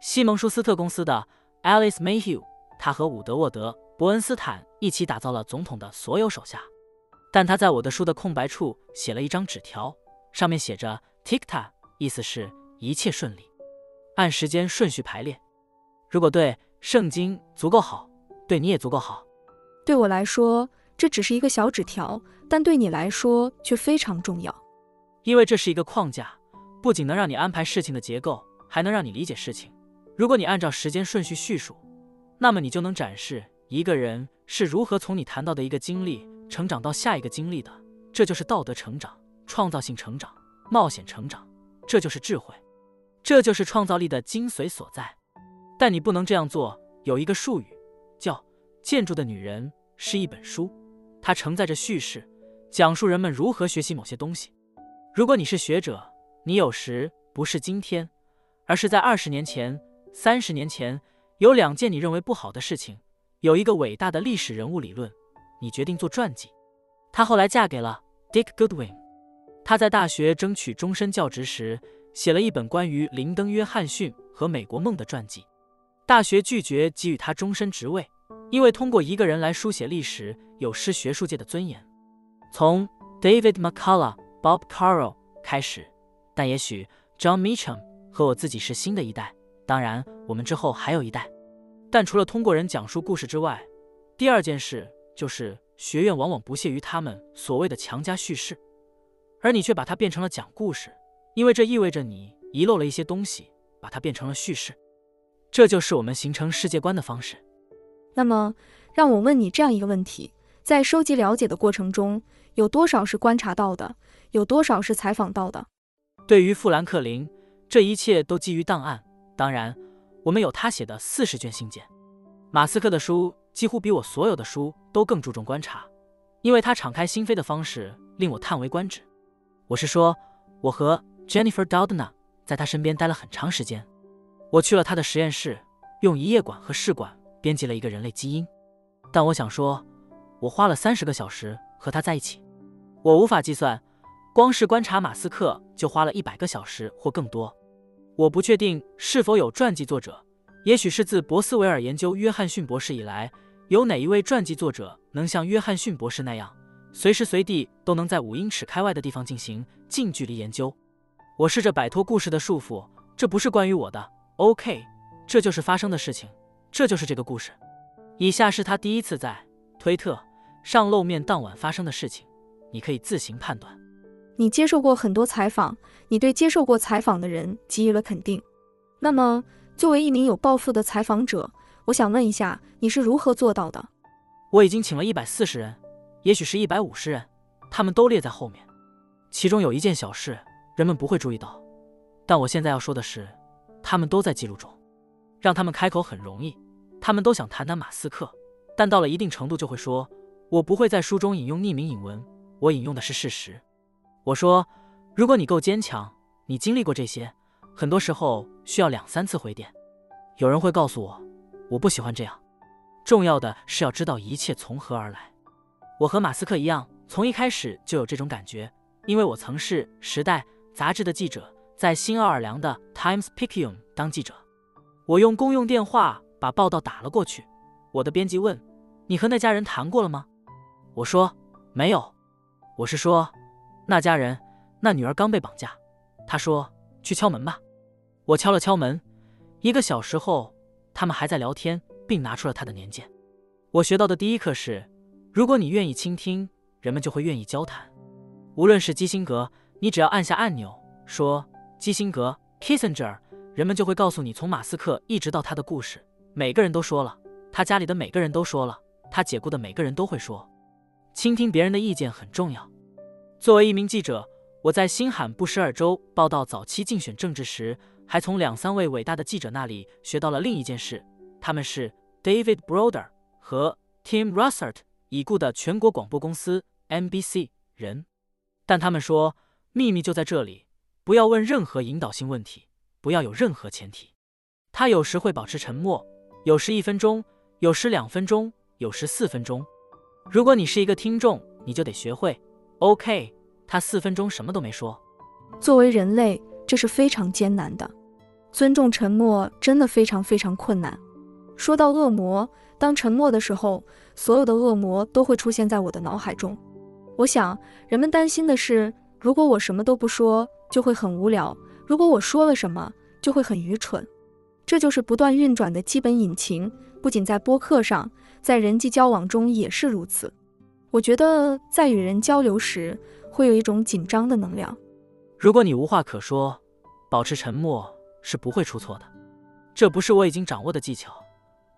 西蒙舒斯特公司的 Alice Mayhew，他和伍德沃德·伯恩斯坦一起打造了总统的所有手下，但他在我的书的空白处写了一张纸条，上面写着 “Tikta”，意思是一切顺利，按时间顺序排列。如果对圣经足够好，对你也足够好。对我来说，这只是一个小纸条，但对你来说却非常重要。因为这是一个框架，不仅能让你安排事情的结构，还能让你理解事情。如果你按照时间顺序叙述，那么你就能展示一个人是如何从你谈到的一个经历成长到下一个经历的。这就是道德成长、创造性成长、冒险成长，这就是智慧，这就是创造力的精髓所在。但你不能这样做。有一个术语叫《建筑的女人》，是一本书，它承载着叙事，讲述人们如何学习某些东西。如果你是学者，你有时不是今天，而是在二十年前、三十年前，有两件你认为不好的事情，有一个伟大的历史人物理论，你决定做传记。她后来嫁给了 Dick Goodwin。她在大学争取终身教职时，写了一本关于林登·约翰逊和美国梦的传记。大学拒绝给予他终身职位，因为通过一个人来书写历史有失学术界的尊严。从 David McCullough。Bob Carroll 开始，但也许 John Meacham 和我自己是新的一代。当然，我们之后还有一代。但除了通过人讲述故事之外，第二件事就是学院往往不屑于他们所谓的强加叙事，而你却把它变成了讲故事，因为这意味着你遗漏了一些东西，把它变成了叙事。这就是我们形成世界观的方式。那么，让我问你这样一个问题：在收集了解的过程中，有多少是观察到的？有多少是采访到的？对于富兰克林，这一切都基于档案。当然，我们有他写的四十卷信件。马斯克的书几乎比我所有的书都更注重观察，因为他敞开心扉的方式令我叹为观止。我是说，我和 Jennifer Doudna 在他身边待了很长时间。我去了他的实验室，用一页管和试管编辑了一个人类基因。但我想说，我花了三十个小时和他在一起。我无法计算。光是观察马斯克就花了一百个小时或更多。我不确定是否有传记作者，也许是自博斯维尔研究约翰逊博士以来，有哪一位传记作者能像约翰逊博士那样，随时随地都能在五英尺开外的地方进行近距离研究。我试着摆脱故事的束缚，这不是关于我的。OK，这就是发生的事情，这就是这个故事。以下是他第一次在推特上露面当晚发生的事情，你可以自行判断。你接受过很多采访，你对接受过采访的人给予了肯定。那么，作为一名有抱负的采访者，我想问一下，你是如何做到的？我已经请了一百四十人，也许是一百五十人，他们都列在后面。其中有一件小事，人们不会注意到，但我现在要说的是，他们都在记录中。让他们开口很容易，他们都想谈谈马斯克，但到了一定程度就会说：“我不会在书中引用匿名引文，我引用的是事实。”我说，如果你够坚强，你经历过这些，很多时候需要两三次回点。有人会告诉我，我不喜欢这样。重要的是要知道一切从何而来。我和马斯克一样，从一开始就有这种感觉，因为我曾是《时代》杂志的记者，在新奥尔良的 Times Picayune 当记者。我用公用电话把报道打了过去。我的编辑问：“你和那家人谈过了吗？”我说：“没有。”我是说。那家人，那女儿刚被绑架。他说：“去敲门吧。”我敲了敲门。一个小时后，他们还在聊天，并拿出了他的年鉴。我学到的第一课是：如果你愿意倾听，人们就会愿意交谈。无论是基辛格，你只要按下按钮，说“基辛格 ”（Kissinger），人们就会告诉你从马斯克一直到他的故事。每个人都说了，他家里的每个人都说了，他解雇的每个人都会说。倾听别人的意见很重要。作为一名记者，我在新罕布什尔州报道早期竞选政治时，还从两三位伟大的记者那里学到了另一件事。他们是 David Broder 和 Tim Russert，已故的全国广播公司 NBC 人。但他们说，秘密就在这里：不要问任何引导性问题，不要有任何前提。他有时会保持沉默，有时一分钟，有时两分钟，有时四分钟。如果你是一个听众，你就得学会。OK，他四分钟什么都没说。作为人类，这是非常艰难的。尊重沉默真的非常非常困难。说到恶魔，当沉默的时候，所有的恶魔都会出现在我的脑海中。我想，人们担心的是，如果我什么都不说，就会很无聊；如果我说了什么，就会很愚蠢。这就是不断运转的基本引擎，不仅在播客上，在人际交往中也是如此。我觉得在与人交流时，会有一种紧张的能量。如果你无话可说，保持沉默是不会出错的。这不是我已经掌握的技巧，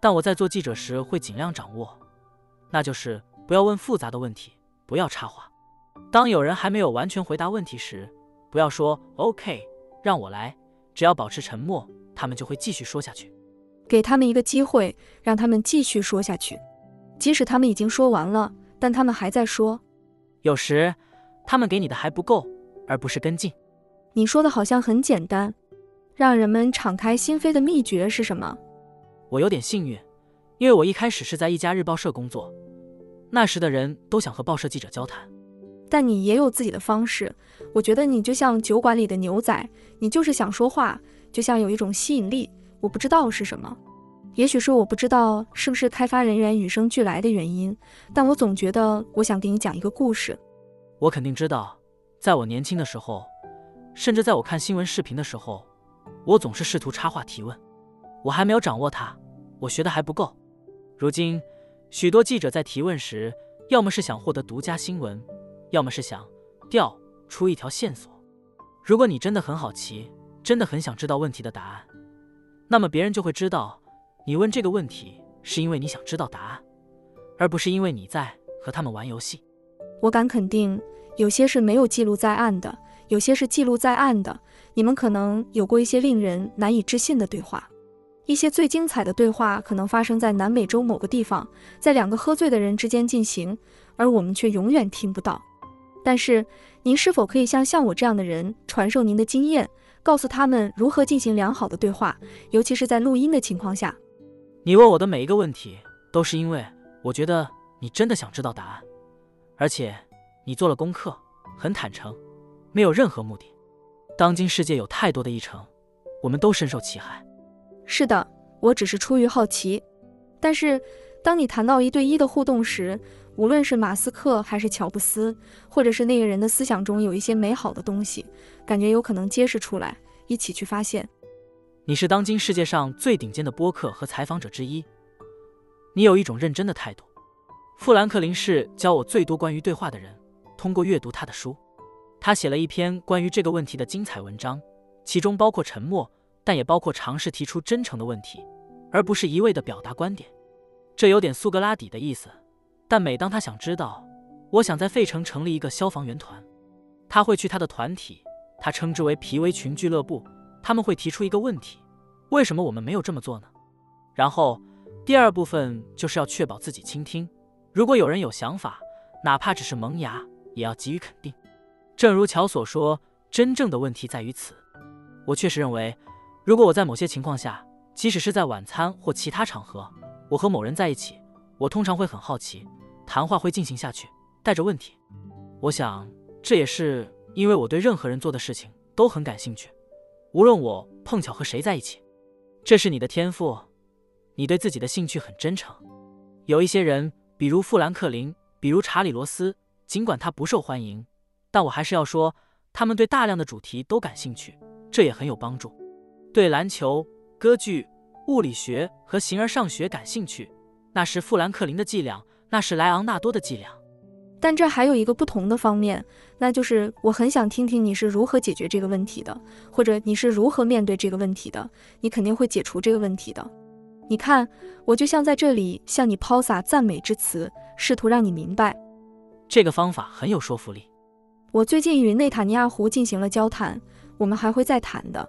但我在做记者时会尽量掌握，那就是不要问复杂的问题，不要插话。当有人还没有完全回答问题时，不要说 “OK，让我来”，只要保持沉默，他们就会继续说下去。给他们一个机会，让他们继续说下去，即使他们已经说完了，但他们还在说。有时，他们给你的还不够，而不是跟进。你说的好像很简单，让人们敞开心扉的秘诀是什么？我有点幸运，因为我一开始是在一家日报社工作，那时的人都想和报社记者交谈。但你也有自己的方式，我觉得你就像酒馆里的牛仔，你就是想说话，就像有一种吸引力，我不知道是什么，也许是我不知道是不是开发人员与生俱来的原因，但我总觉得我想给你讲一个故事。我肯定知道，在我年轻的时候，甚至在我看新闻视频的时候，我总是试图插话提问，我还没有掌握它，我学的还不够。如今，许多记者在提问时，要么是想获得独家新闻。要么是想调出一条线索。如果你真的很好奇，真的很想知道问题的答案，那么别人就会知道你问这个问题是因为你想知道答案，而不是因为你在和他们玩游戏。我敢肯定，有些是没有记录在案的，有些是记录在案的。你们可能有过一些令人难以置信的对话，一些最精彩的对话可能发生在南美洲某个地方，在两个喝醉的人之间进行，而我们却永远听不到。但是，您是否可以向像我这样的人传授您的经验，告诉他们如何进行良好的对话，尤其是在录音的情况下？你问我的每一个问题，都是因为我觉得你真的想知道答案，而且你做了功课，很坦诚，没有任何目的。当今世界有太多的议程，我们都深受其害。是的，我只是出于好奇。但是，当你谈到一对一的互动时，无论是马斯克还是乔布斯，或者是那个人的思想中有一些美好的东西，感觉有可能揭示出来，一起去发现。你是当今世界上最顶尖的播客和采访者之一，你有一种认真的态度。富兰克林是教我最多关于对话的人。通过阅读他的书，他写了一篇关于这个问题的精彩文章，其中包括沉默，但也包括尝试提出真诚的问题，而不是一味的表达观点。这有点苏格拉底的意思。但每当他想知道，我想在费城成立一个消防员团，他会去他的团体，他称之为皮围群俱乐部。他们会提出一个问题：为什么我们没有这么做呢？然后第二部分就是要确保自己倾听。如果有人有想法，哪怕只是萌芽，也要给予肯定。正如乔所说，真正的问题在于此。我确实认为，如果我在某些情况下，即使是在晚餐或其他场合，我和某人在一起，我通常会很好奇。谈话会进行下去，带着问题。我想，这也是因为我对任何人做的事情都很感兴趣，无论我碰巧和谁在一起。这是你的天赋，你对自己的兴趣很真诚。有一些人，比如富兰克林，比如查理罗斯，尽管他不受欢迎，但我还是要说，他们对大量的主题都感兴趣，这也很有帮助。对篮球、歌剧、物理学和形而上学感兴趣，那是富兰克林的伎俩。那是莱昂纳多的伎俩，但这还有一个不同的方面，那就是我很想听听你是如何解决这个问题的，或者你是如何面对这个问题的。你肯定会解除这个问题的。你看，我就像在这里向你抛洒赞美之词，试图让你明白，这个方法很有说服力。我最近与内塔尼亚胡进行了交谈，我们还会再谈的。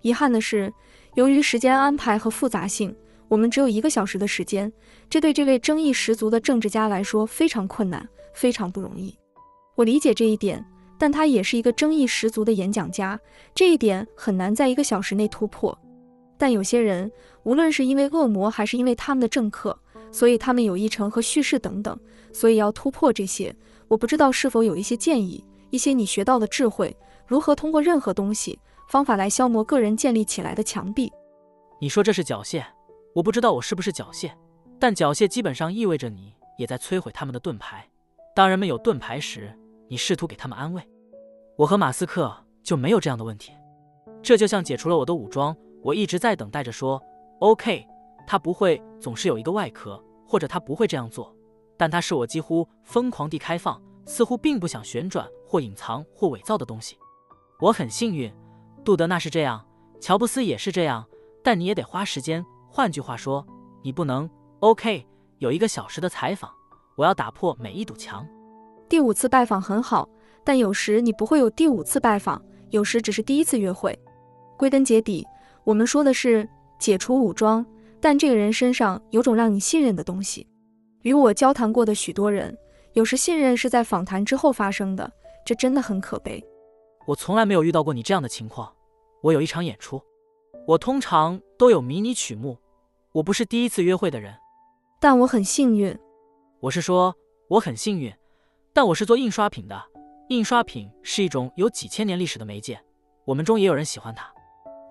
遗憾的是，由于时间安排和复杂性。我们只有一个小时的时间，这对这位争议十足的政治家来说非常困难，非常不容易。我理解这一点，但他也是一个争议十足的演讲家，这一点很难在一个小时内突破。但有些人，无论是因为恶魔还是因为他们的政客，所以他们有议程和叙事等等，所以要突破这些。我不知道是否有一些建议，一些你学到的智慧，如何通过任何东西方法来消磨个人建立起来的墙壁。你说这是缴械，我不知道我是不是缴械，但缴械基本上意味着你也在摧毁他们的盾牌。当人们有盾牌时，你试图给他们安慰。我和马斯克就没有这样的问题，这就像解除了我的武装。我一直在等待着说，OK，他不会总是有一个外壳，或者他不会这样做，但他是我几乎疯狂地开放，似乎并不想旋转或隐藏或伪造的东西。我很幸运，杜德纳是这样，乔布斯也是这样，但你也得花时间。换句话说，你不能 OK。有一个小时的采访，我要打破每一堵墙。第五次拜访很好，但有时你不会有第五次拜访，有时只是第一次约会。归根结底。我们说的是解除武装，但这个人身上有种让你信任的东西。与我交谈过的许多人，有时信任是在访谈之后发生的，这真的很可悲。我从来没有遇到过你这样的情况。我有一场演出，我通常都有迷你曲目。我不是第一次约会的人，但我很幸运。我是说我很幸运，但我是做印刷品的。印刷品是一种有几千年历史的媒介，我们中也有人喜欢它。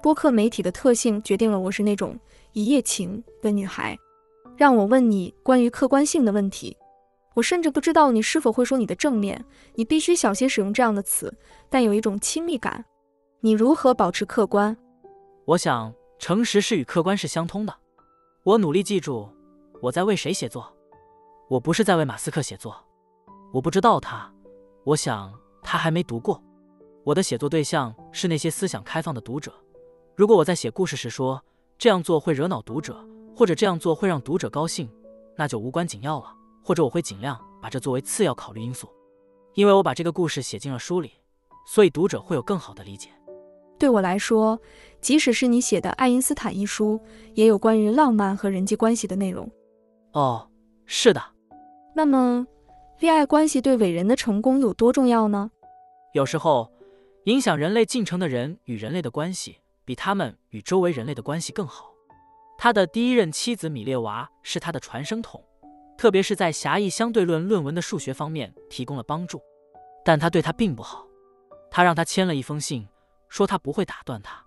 播客媒体的特性决定了我是那种一夜情的女孩。让我问你关于客观性的问题，我甚至不知道你是否会说你的正面。你必须小心使用这样的词，但有一种亲密感。你如何保持客观？我想，诚实是与客观是相通的。我努力记住我在为谁写作。我不是在为马斯克写作。我不知道他。我想他还没读过。我的写作对象是那些思想开放的读者。如果我在写故事时说这样做会惹恼读者，或者这样做会让读者高兴，那就无关紧要了。或者我会尽量把这作为次要考虑因素，因为我把这个故事写进了书里，所以读者会有更好的理解。对我来说，即使是你写的《爱因斯坦》一书，也有关于浪漫和人际关系的内容。哦，是的。那么，恋爱关系对伟人的成功有多重要呢？有时候，影响人类进程的人与人类的关系。比他们与周围人类的关系更好。他的第一任妻子米列娃是他的传声筒，特别是在狭义相对论论文的数学方面提供了帮助。但他对他并不好。他让他签了一封信，说他不会打断他。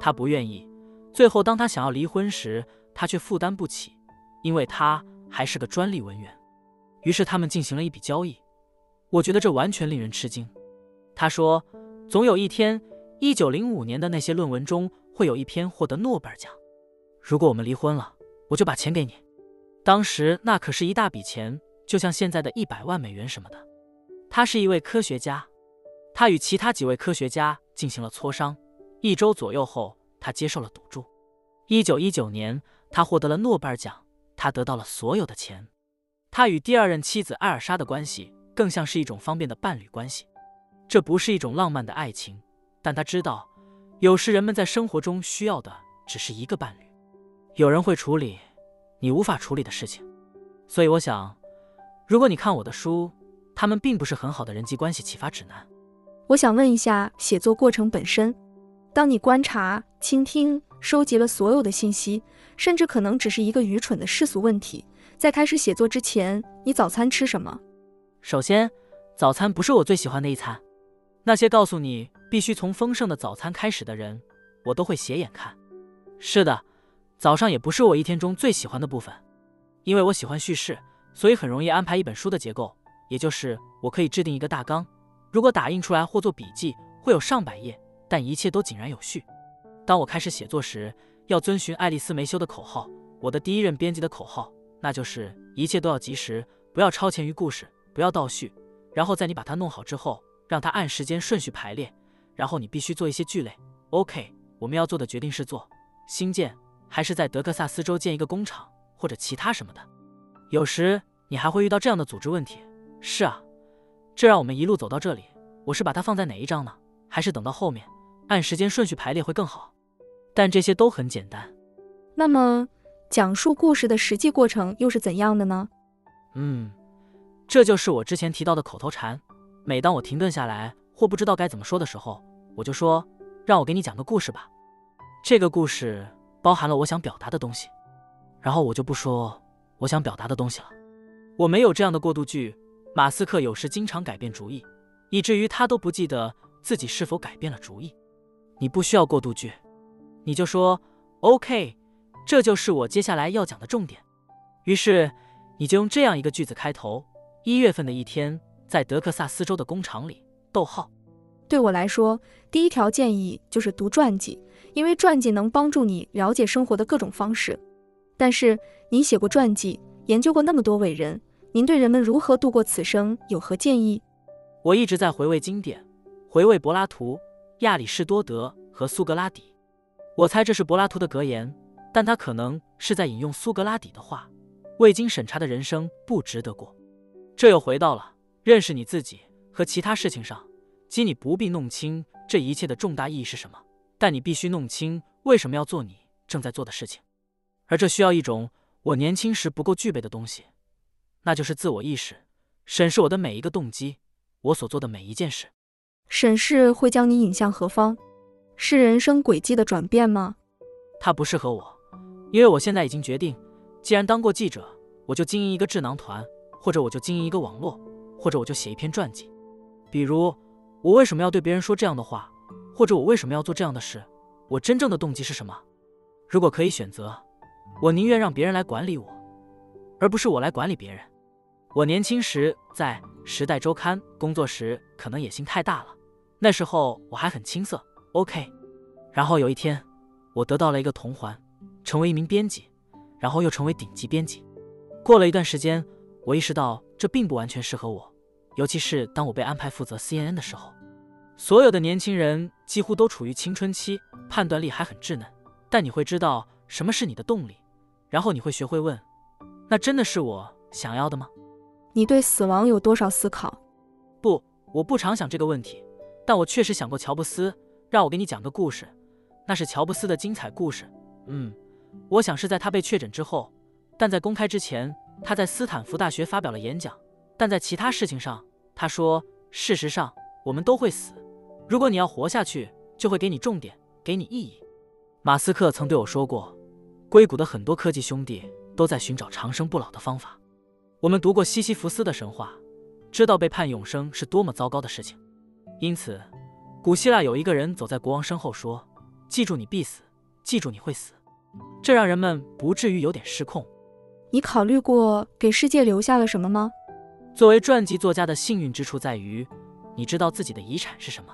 他不愿意。最后，当他想要离婚时，他却负担不起，因为他还是个专利文员。于是他们进行了一笔交易。我觉得这完全令人吃惊。他说：“总有一天。”一九零五年的那些论文中会有一篇获得诺贝尔奖。如果我们离婚了，我就把钱给你。当时那可是一大笔钱，就像现在的一百万美元什么的。他是一位科学家，他与其他几位科学家进行了磋商。一周左右后，他接受了赌注。一九一九年，他获得了诺贝尔奖，他得到了所有的钱。他与第二任妻子艾尔莎的关系更像是一种方便的伴侣关系，这不是一种浪漫的爱情。但他知道，有时人们在生活中需要的只是一个伴侣。有人会处理你无法处理的事情，所以我想，如果你看我的书，他们并不是很好的人际关系启发指南。我想问一下，写作过程本身，当你观察、倾听、收集了所有的信息，甚至可能只是一个愚蠢的世俗问题，在开始写作之前，你早餐吃什么？首先，早餐不是我最喜欢的一餐。那些告诉你。必须从丰盛的早餐开始的人，我都会斜眼看。是的，早上也不是我一天中最喜欢的部分，因为我喜欢叙事，所以很容易安排一本书的结构，也就是我可以制定一个大纲。如果打印出来或做笔记，会有上百页，但一切都井然有序。当我开始写作时，要遵循爱丽丝·梅修的口号，我的第一任编辑的口号，那就是一切都要及时，不要超前于故事，不要倒叙。然后在你把它弄好之后，让它按时间顺序排列。然后你必须做一些聚类。OK，我们要做的决定是做新建，还是在德克萨斯州建一个工厂，或者其他什么的。有时你还会遇到这样的组织问题。是啊，这让我们一路走到这里。我是把它放在哪一章呢？还是等到后面按时间顺序排列会更好？但这些都很简单。那么讲述故事的实际过程又是怎样的呢？嗯，这就是我之前提到的口头禅。每当我停顿下来。或不知道该怎么说的时候，我就说：“让我给你讲个故事吧。”这个故事包含了我想表达的东西，然后我就不说我想表达的东西了。我没有这样的过渡句。马斯克有时经常改变主意，以至于他都不记得自己是否改变了主意。你不需要过渡句，你就说 “OK”，这就是我接下来要讲的重点。于是你就用这样一个句子开头：一月份的一天，在德克萨斯州的工厂里。逗号。对我来说，第一条建议就是读传记。因为传记能帮助你了解生活的各种方式，但是你写过传记，研究过那么多伟人，您对人们如何度过此生有何建议？我一直在回味经典，回味柏拉图、亚里士多德和苏格拉底。我猜这是柏拉图的格言，但他可能是在引用苏格拉底的话：“未经审查的人生不值得过。”这又回到了认识你自己和其他事情上，即你不必弄清这一切的重大意义是什么。但你必须弄清为什么要做你正在做的事情，而这需要一种我年轻时不够具备的东西，那就是自我意识，审视我的每一个动机，我所做的每一件事。审视会将你引向何方？是人生轨迹的转变吗？它不适合我，因为我现在已经决定，既然当过记者，我就经营一个智囊团，或者我就经营一个网络，或者我就写一篇传记。比如，我为什么要对别人说这样的话？或者我为什么要做这样的事？我真正的动机是什么？如果可以选择，我宁愿让别人来管理我，而不是我来管理别人。我年轻时在《时代周刊》工作时，可能野心太大了。那时候我还很青涩。OK，然后有一天，我得到了一个铜环，成为一名编辑，然后又成为顶级编辑。过了一段时间，我意识到这并不完全适合我，尤其是当我被安排负责 CNN 的时候。所有的年轻人几乎都处于青春期，判断力还很稚嫩。但你会知道什么是你的动力，然后你会学会问：那真的是我想要的吗？你对死亡有多少思考？不，我不常想这个问题，但我确实想过乔布斯。让我给你讲个故事，那是乔布斯的精彩故事。嗯，我想是在他被确诊之后，但在公开之前，他在斯坦福大学发表了演讲。但在其他事情上，他说：事实上，我们都会死。如果你要活下去，就会给你重点，给你意义。马斯克曾对我说过，硅谷的很多科技兄弟都在寻找长生不老的方法。我们读过西西弗斯的神话，知道被判永生是多么糟糕的事情。因此，古希腊有一个人走在国王身后说：“记住你必死，记住你会死。”这让人们不至于有点失控。你考虑过给世界留下了什么吗？作为传记作家的幸运之处在于，你知道自己的遗产是什么。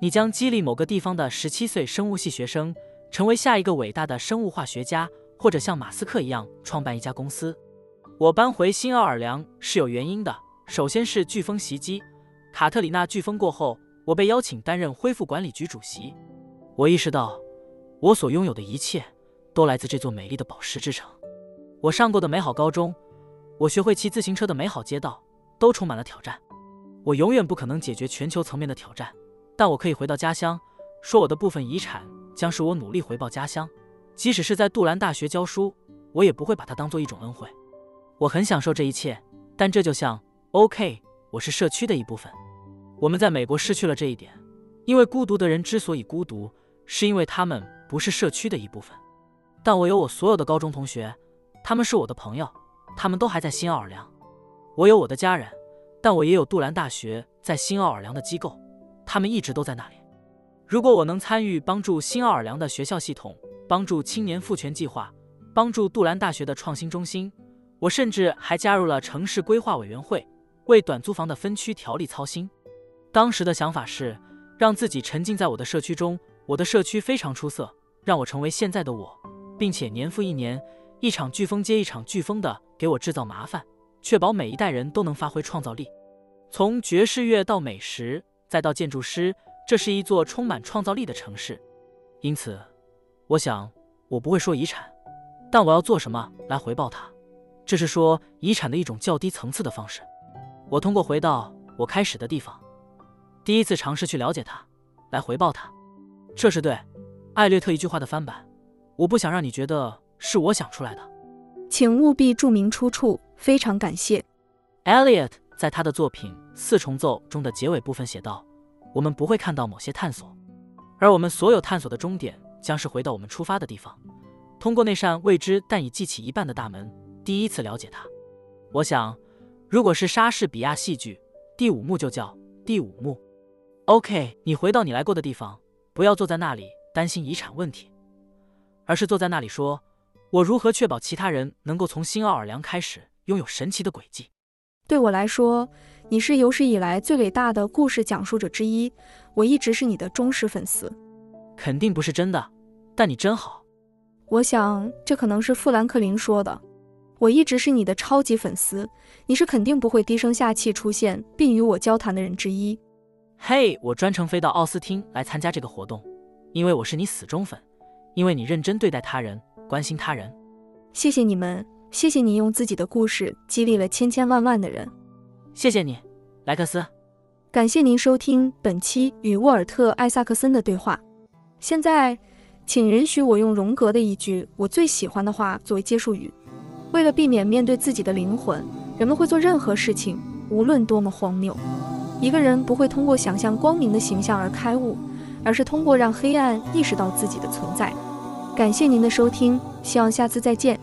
你将激励某个地方的十七岁生物系学生成为下一个伟大的生物化学家，或者像马斯克一样创办一家公司。我搬回新奥尔良是有原因的。首先是飓风袭击，卡特里娜飓风过后，我被邀请担任恢复管理局主席。我意识到，我所拥有的一切都来自这座美丽的宝石之城。我上过的美好高中，我学会骑自行车的美好街道，都充满了挑战。我永远不可能解决全球层面的挑战。但我可以回到家乡，说我的部分遗产将是我努力回报家乡，即使是在杜兰大学教书，我也不会把它当做一种恩惠。我很享受这一切，但这就像 OK，我是社区的一部分。我们在美国失去了这一点，因为孤独的人之所以孤独，是因为他们不是社区的一部分。但我有我所有的高中同学，他们是我的朋友，他们都还在新奥尔良。我有我的家人，但我也有杜兰大学在新奥尔良的机构。他们一直都在那里。如果我能参与帮助新奥尔良的学校系统，帮助青年赋权计划，帮助杜兰大学的创新中心，我甚至还加入了城市规划委员会，为短租房的分区条例操心。当时的想法是让自己沉浸在我的社区中。我的社区非常出色，让我成为现在的我，并且年复一年，一场飓风接一场飓风的给我制造麻烦，确保每一代人都能发挥创造力。从爵士乐到美食。再到建筑师，这是一座充满创造力的城市。因此，我想我不会说遗产，但我要做什么来回报它？这是说遗产的一种较低层次的方式。我通过回到我开始的地方，第一次尝试去了解它，来回报它。这是对艾略特一句话的翻版。我不想让你觉得是我想出来的，请务必注明出处。非常感谢，Elliot。在他的作品《四重奏》中的结尾部分写道：“我们不会看到某些探索，而我们所有探索的终点将是回到我们出发的地方，通过那扇未知但已记起一半的大门，第一次了解他。我想，如果是莎士比亚戏剧，第五幕就叫第五幕。OK，你回到你来过的地方，不要坐在那里担心遗产问题，而是坐在那里说：“我如何确保其他人能够从新奥尔良开始拥有神奇的轨迹？”对我来说，你是有史以来最伟大的故事讲述者之一，我一直是你的忠实粉丝。肯定不是真的，但你真好。我想这可能是富兰克林说的。我一直是你的超级粉丝，你是肯定不会低声下气出现并与我交谈的人之一。嘿，我专程飞到奥斯汀来参加这个活动，因为我是你死忠粉，因为你认真对待他人，关心他人。谢谢你们。谢谢你用自己的故事激励了千千万万的人，谢谢你，莱克斯。感谢您收听本期与沃尔特·艾萨克森的对话。现在，请允许我用荣格的一句我最喜欢的话作为结束语：为了避免面对自己的灵魂，人们会做任何事情，无论多么荒谬。一个人不会通过想象光明的形象而开悟，而是通过让黑暗意识到自己的存在。感谢您的收听，希望下次再见。